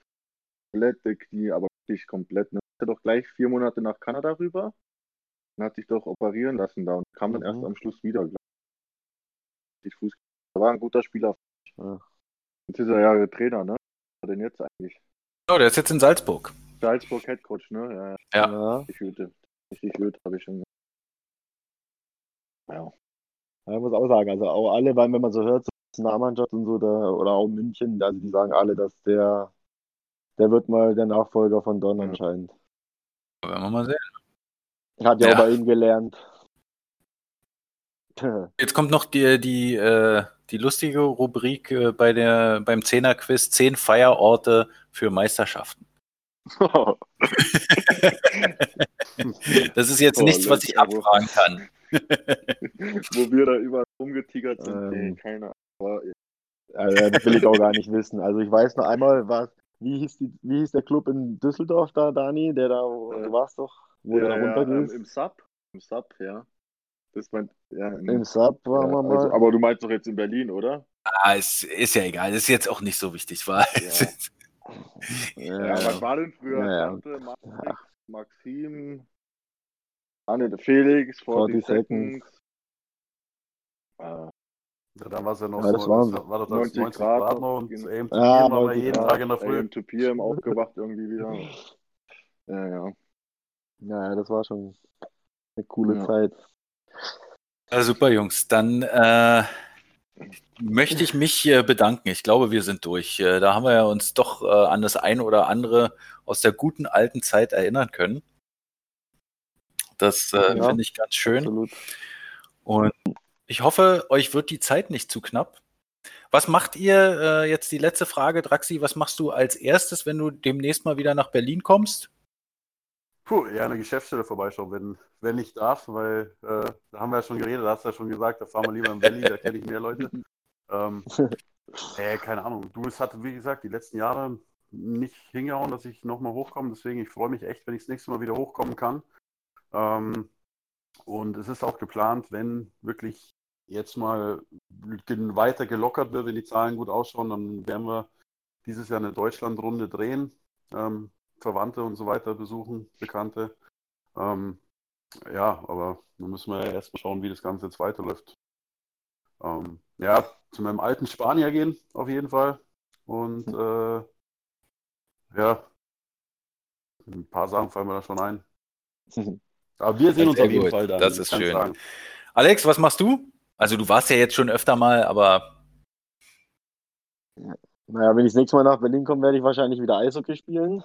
komplette Knie, aber wirklich komplett. Ne? Ist er doch gleich vier Monate nach Kanada rüber und hat sich doch operieren lassen da und kam dann Mhm. erst am Schluss wieder. ich. Fuß. Er war ein guter Spieler. Ja. Jetzt ist er ja Trainer, ne? Was ist er denn jetzt eigentlich? Oh, der ist jetzt in Salzburg. Salzburg Headcoach, ne? Ja, ja. Ja. Ja. Richtig Hüte. Richtig Hüte, habe ich schon gesagt. Ja. Ja, ich muss auch sagen, also auch alle, weil wenn man so hört, so Nationalmannschaft und so, da, oder auch München, also die sagen alle, dass der, der wird mal der Nachfolger von Don Ja. anscheinend. Werden wir mal sehen. Hat ja, Ja. auch bei ihm gelernt. Jetzt kommt noch die, die, äh, die lustige Rubrik äh, bei der, beim Zehner-Quiz: zehn Feierorte für Meisterschaften. Das ist jetzt Oh, nichts, was ich abfragen kann. Wo wir da überall rumgetigert sind. Ähm. Nee, keine Ahnung. Aber Also, das will ich auch gar nicht wissen. Also ich weiß noch einmal, was, wie hieß, die, wie hieß der Club in Düsseldorf da, Dani? Der da, du warst doch, wo ja, du da ja, ähm, runtergehst? Im Sub. Im Sub, ja. Das mein, ja, im, Im Sub waren ja, wir mal. also, aber du meinst doch jetzt in Berlin, oder? Ah, es ist ja egal, das ist jetzt auch nicht so wichtig, war. Ja. Ja, was war denn früher? Ja, ja. Tante, Matrix, Maxim, Anne, der Felix, 40 40 Seconds. Seconds. Äh, Ja, dann war es ja noch Ja, das so, waren das war doch das 90 90 Grad Grad, noch, und genau. AM Ah, waren wir 90 jeden Grad. Tag in der Früh. AM to PM aufgewacht irgendwie wieder. Ja, ja. Ja, ja, das war schon eine coole Ja. Zeit. Ja, super, Jungs. Dann äh, möchte ich mich äh, bedanken. Ich glaube, wir sind durch. Äh, da haben wir ja uns doch äh, an das eine oder andere aus der guten alten Zeit erinnern können. Das äh, Ja, finde ich ganz schön. Absolut. Und ich hoffe, euch wird die Zeit nicht zu knapp. Was macht ihr, äh, jetzt die letzte Frage, Draxi, was machst du als erstes, wenn du demnächst mal wieder nach Berlin kommst? Puh, ja, eine Geschäftsstelle vorbeischauen, wenn, wenn ich darf, weil äh, da haben wir ja schon geredet, da hast du ja schon gesagt, da fahren wir lieber in Berlin, da kenne ich mehr Leute. Ähm, äh, keine Ahnung. Du, es hat, wie gesagt, die letzten Jahre nicht hingehauen, dass ich nochmal hochkomme, deswegen ich freue mich echt, wenn ich das nächste Mal wieder hochkommen kann. Ähm, und es ist auch geplant, wenn wirklich jetzt mal weiter gelockert wird, wenn die Zahlen gut ausschauen, dann werden wir dieses Jahr eine Deutschlandrunde drehen. Ähm, Verwandte und so weiter besuchen, Bekannte. Ähm, ja, aber dann müssen wir ja erstmal schauen, wie das Ganze jetzt weiterläuft. Ähm, ja, zu meinem alten Spanier gehen, auf jeden Fall. Und äh, ja, ein paar Sachen fallen mir da schon ein. Aber wir sehen uns auf jeden gut, Fall da. das ist schön. sagen. Alex, was machst du? Also du warst ja jetzt schon öfter mal, aber Naja, wenn ich das nächste Mal nach Berlin komme, werde ich wahrscheinlich wieder Eishockey spielen.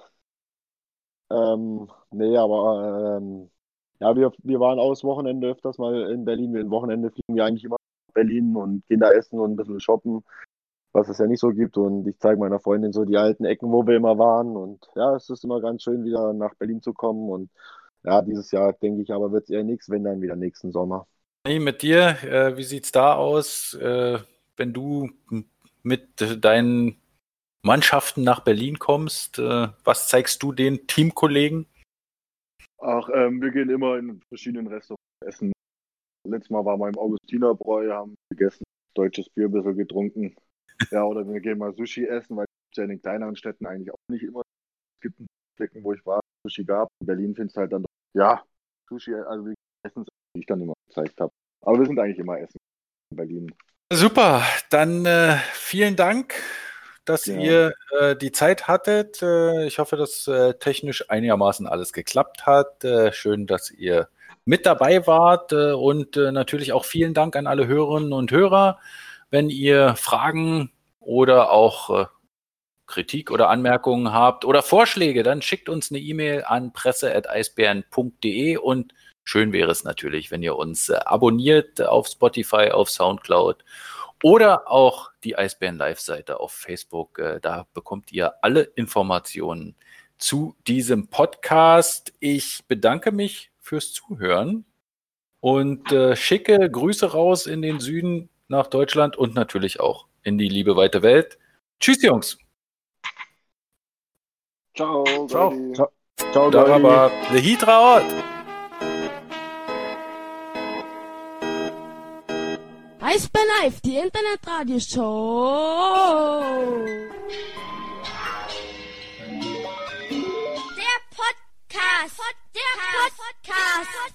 Ähm, nee, aber ähm, ja, wir, wir waren aus Wochenende öfters mal in Berlin. Wir, am Wochenende fliegen wir eigentlich immer nach Berlin und gehen da essen und ein bisschen shoppen, was es ja nicht so gibt. Und ich zeige meiner Freundin so die alten Ecken, wo wir immer waren. Und ja, es ist immer ganz schön, wieder nach Berlin zu kommen. Und ja, dieses Jahr denke ich aber, wird es eher nichts, wenn dann wieder nächsten Sommer. Nee, mit dir, äh, wie sieht's da aus, äh, wenn du mit deinen Mannschaften nach Berlin kommst? Äh, was zeigst du den Teamkollegen? Ach, ähm, wir gehen immer in verschiedenen Restaurants essen. Letztes Mal waren wir im Augustinerbräu, haben gegessen, deutsches Bier ein bisschen getrunken. Ja, oder wir gehen mal Sushi essen, weil es ja in den kleineren Städten eigentlich auch nicht immer. Es gibt Flecken, wo ich war, Sushi gab. In Berlin findest du halt dann, doch- ja, Sushi, also wir essen wie ich dann immer gezeigt habe. Aber wir sind eigentlich immer essen in Berlin. Super, dann äh, vielen Dank, dass Ja. ihr äh, die Zeit hattet. Äh, ich hoffe, dass äh, technisch einigermaßen alles geklappt hat. Äh, schön, dass ihr mit dabei wart äh, und äh, natürlich auch vielen Dank an alle Hörerinnen und Hörer. Wenn ihr Fragen oder auch äh, Kritik oder Anmerkungen habt oder Vorschläge, dann schickt uns eine E-Mail an presse.eisbären.de und schön wäre es natürlich, wenn ihr uns äh, abonniert auf Spotify, auf Soundcloud oder auch die Eisbären Live-Seite auf Facebook. Äh, Da bekommt ihr alle Informationen zu diesem Podcast. Ich bedanke mich fürs Zuhören und äh, schicke Grüße raus in den Süden nach Deutschland und natürlich auch in die liebe weite Welt. Tschüss, Jungs. Ciao, Ciao. Goldi. Ciao. Ciao, Da Goldi. aber Le Hitraot. Eisbär Live, die Internetradioshow. Der Podcast. Der Podcast.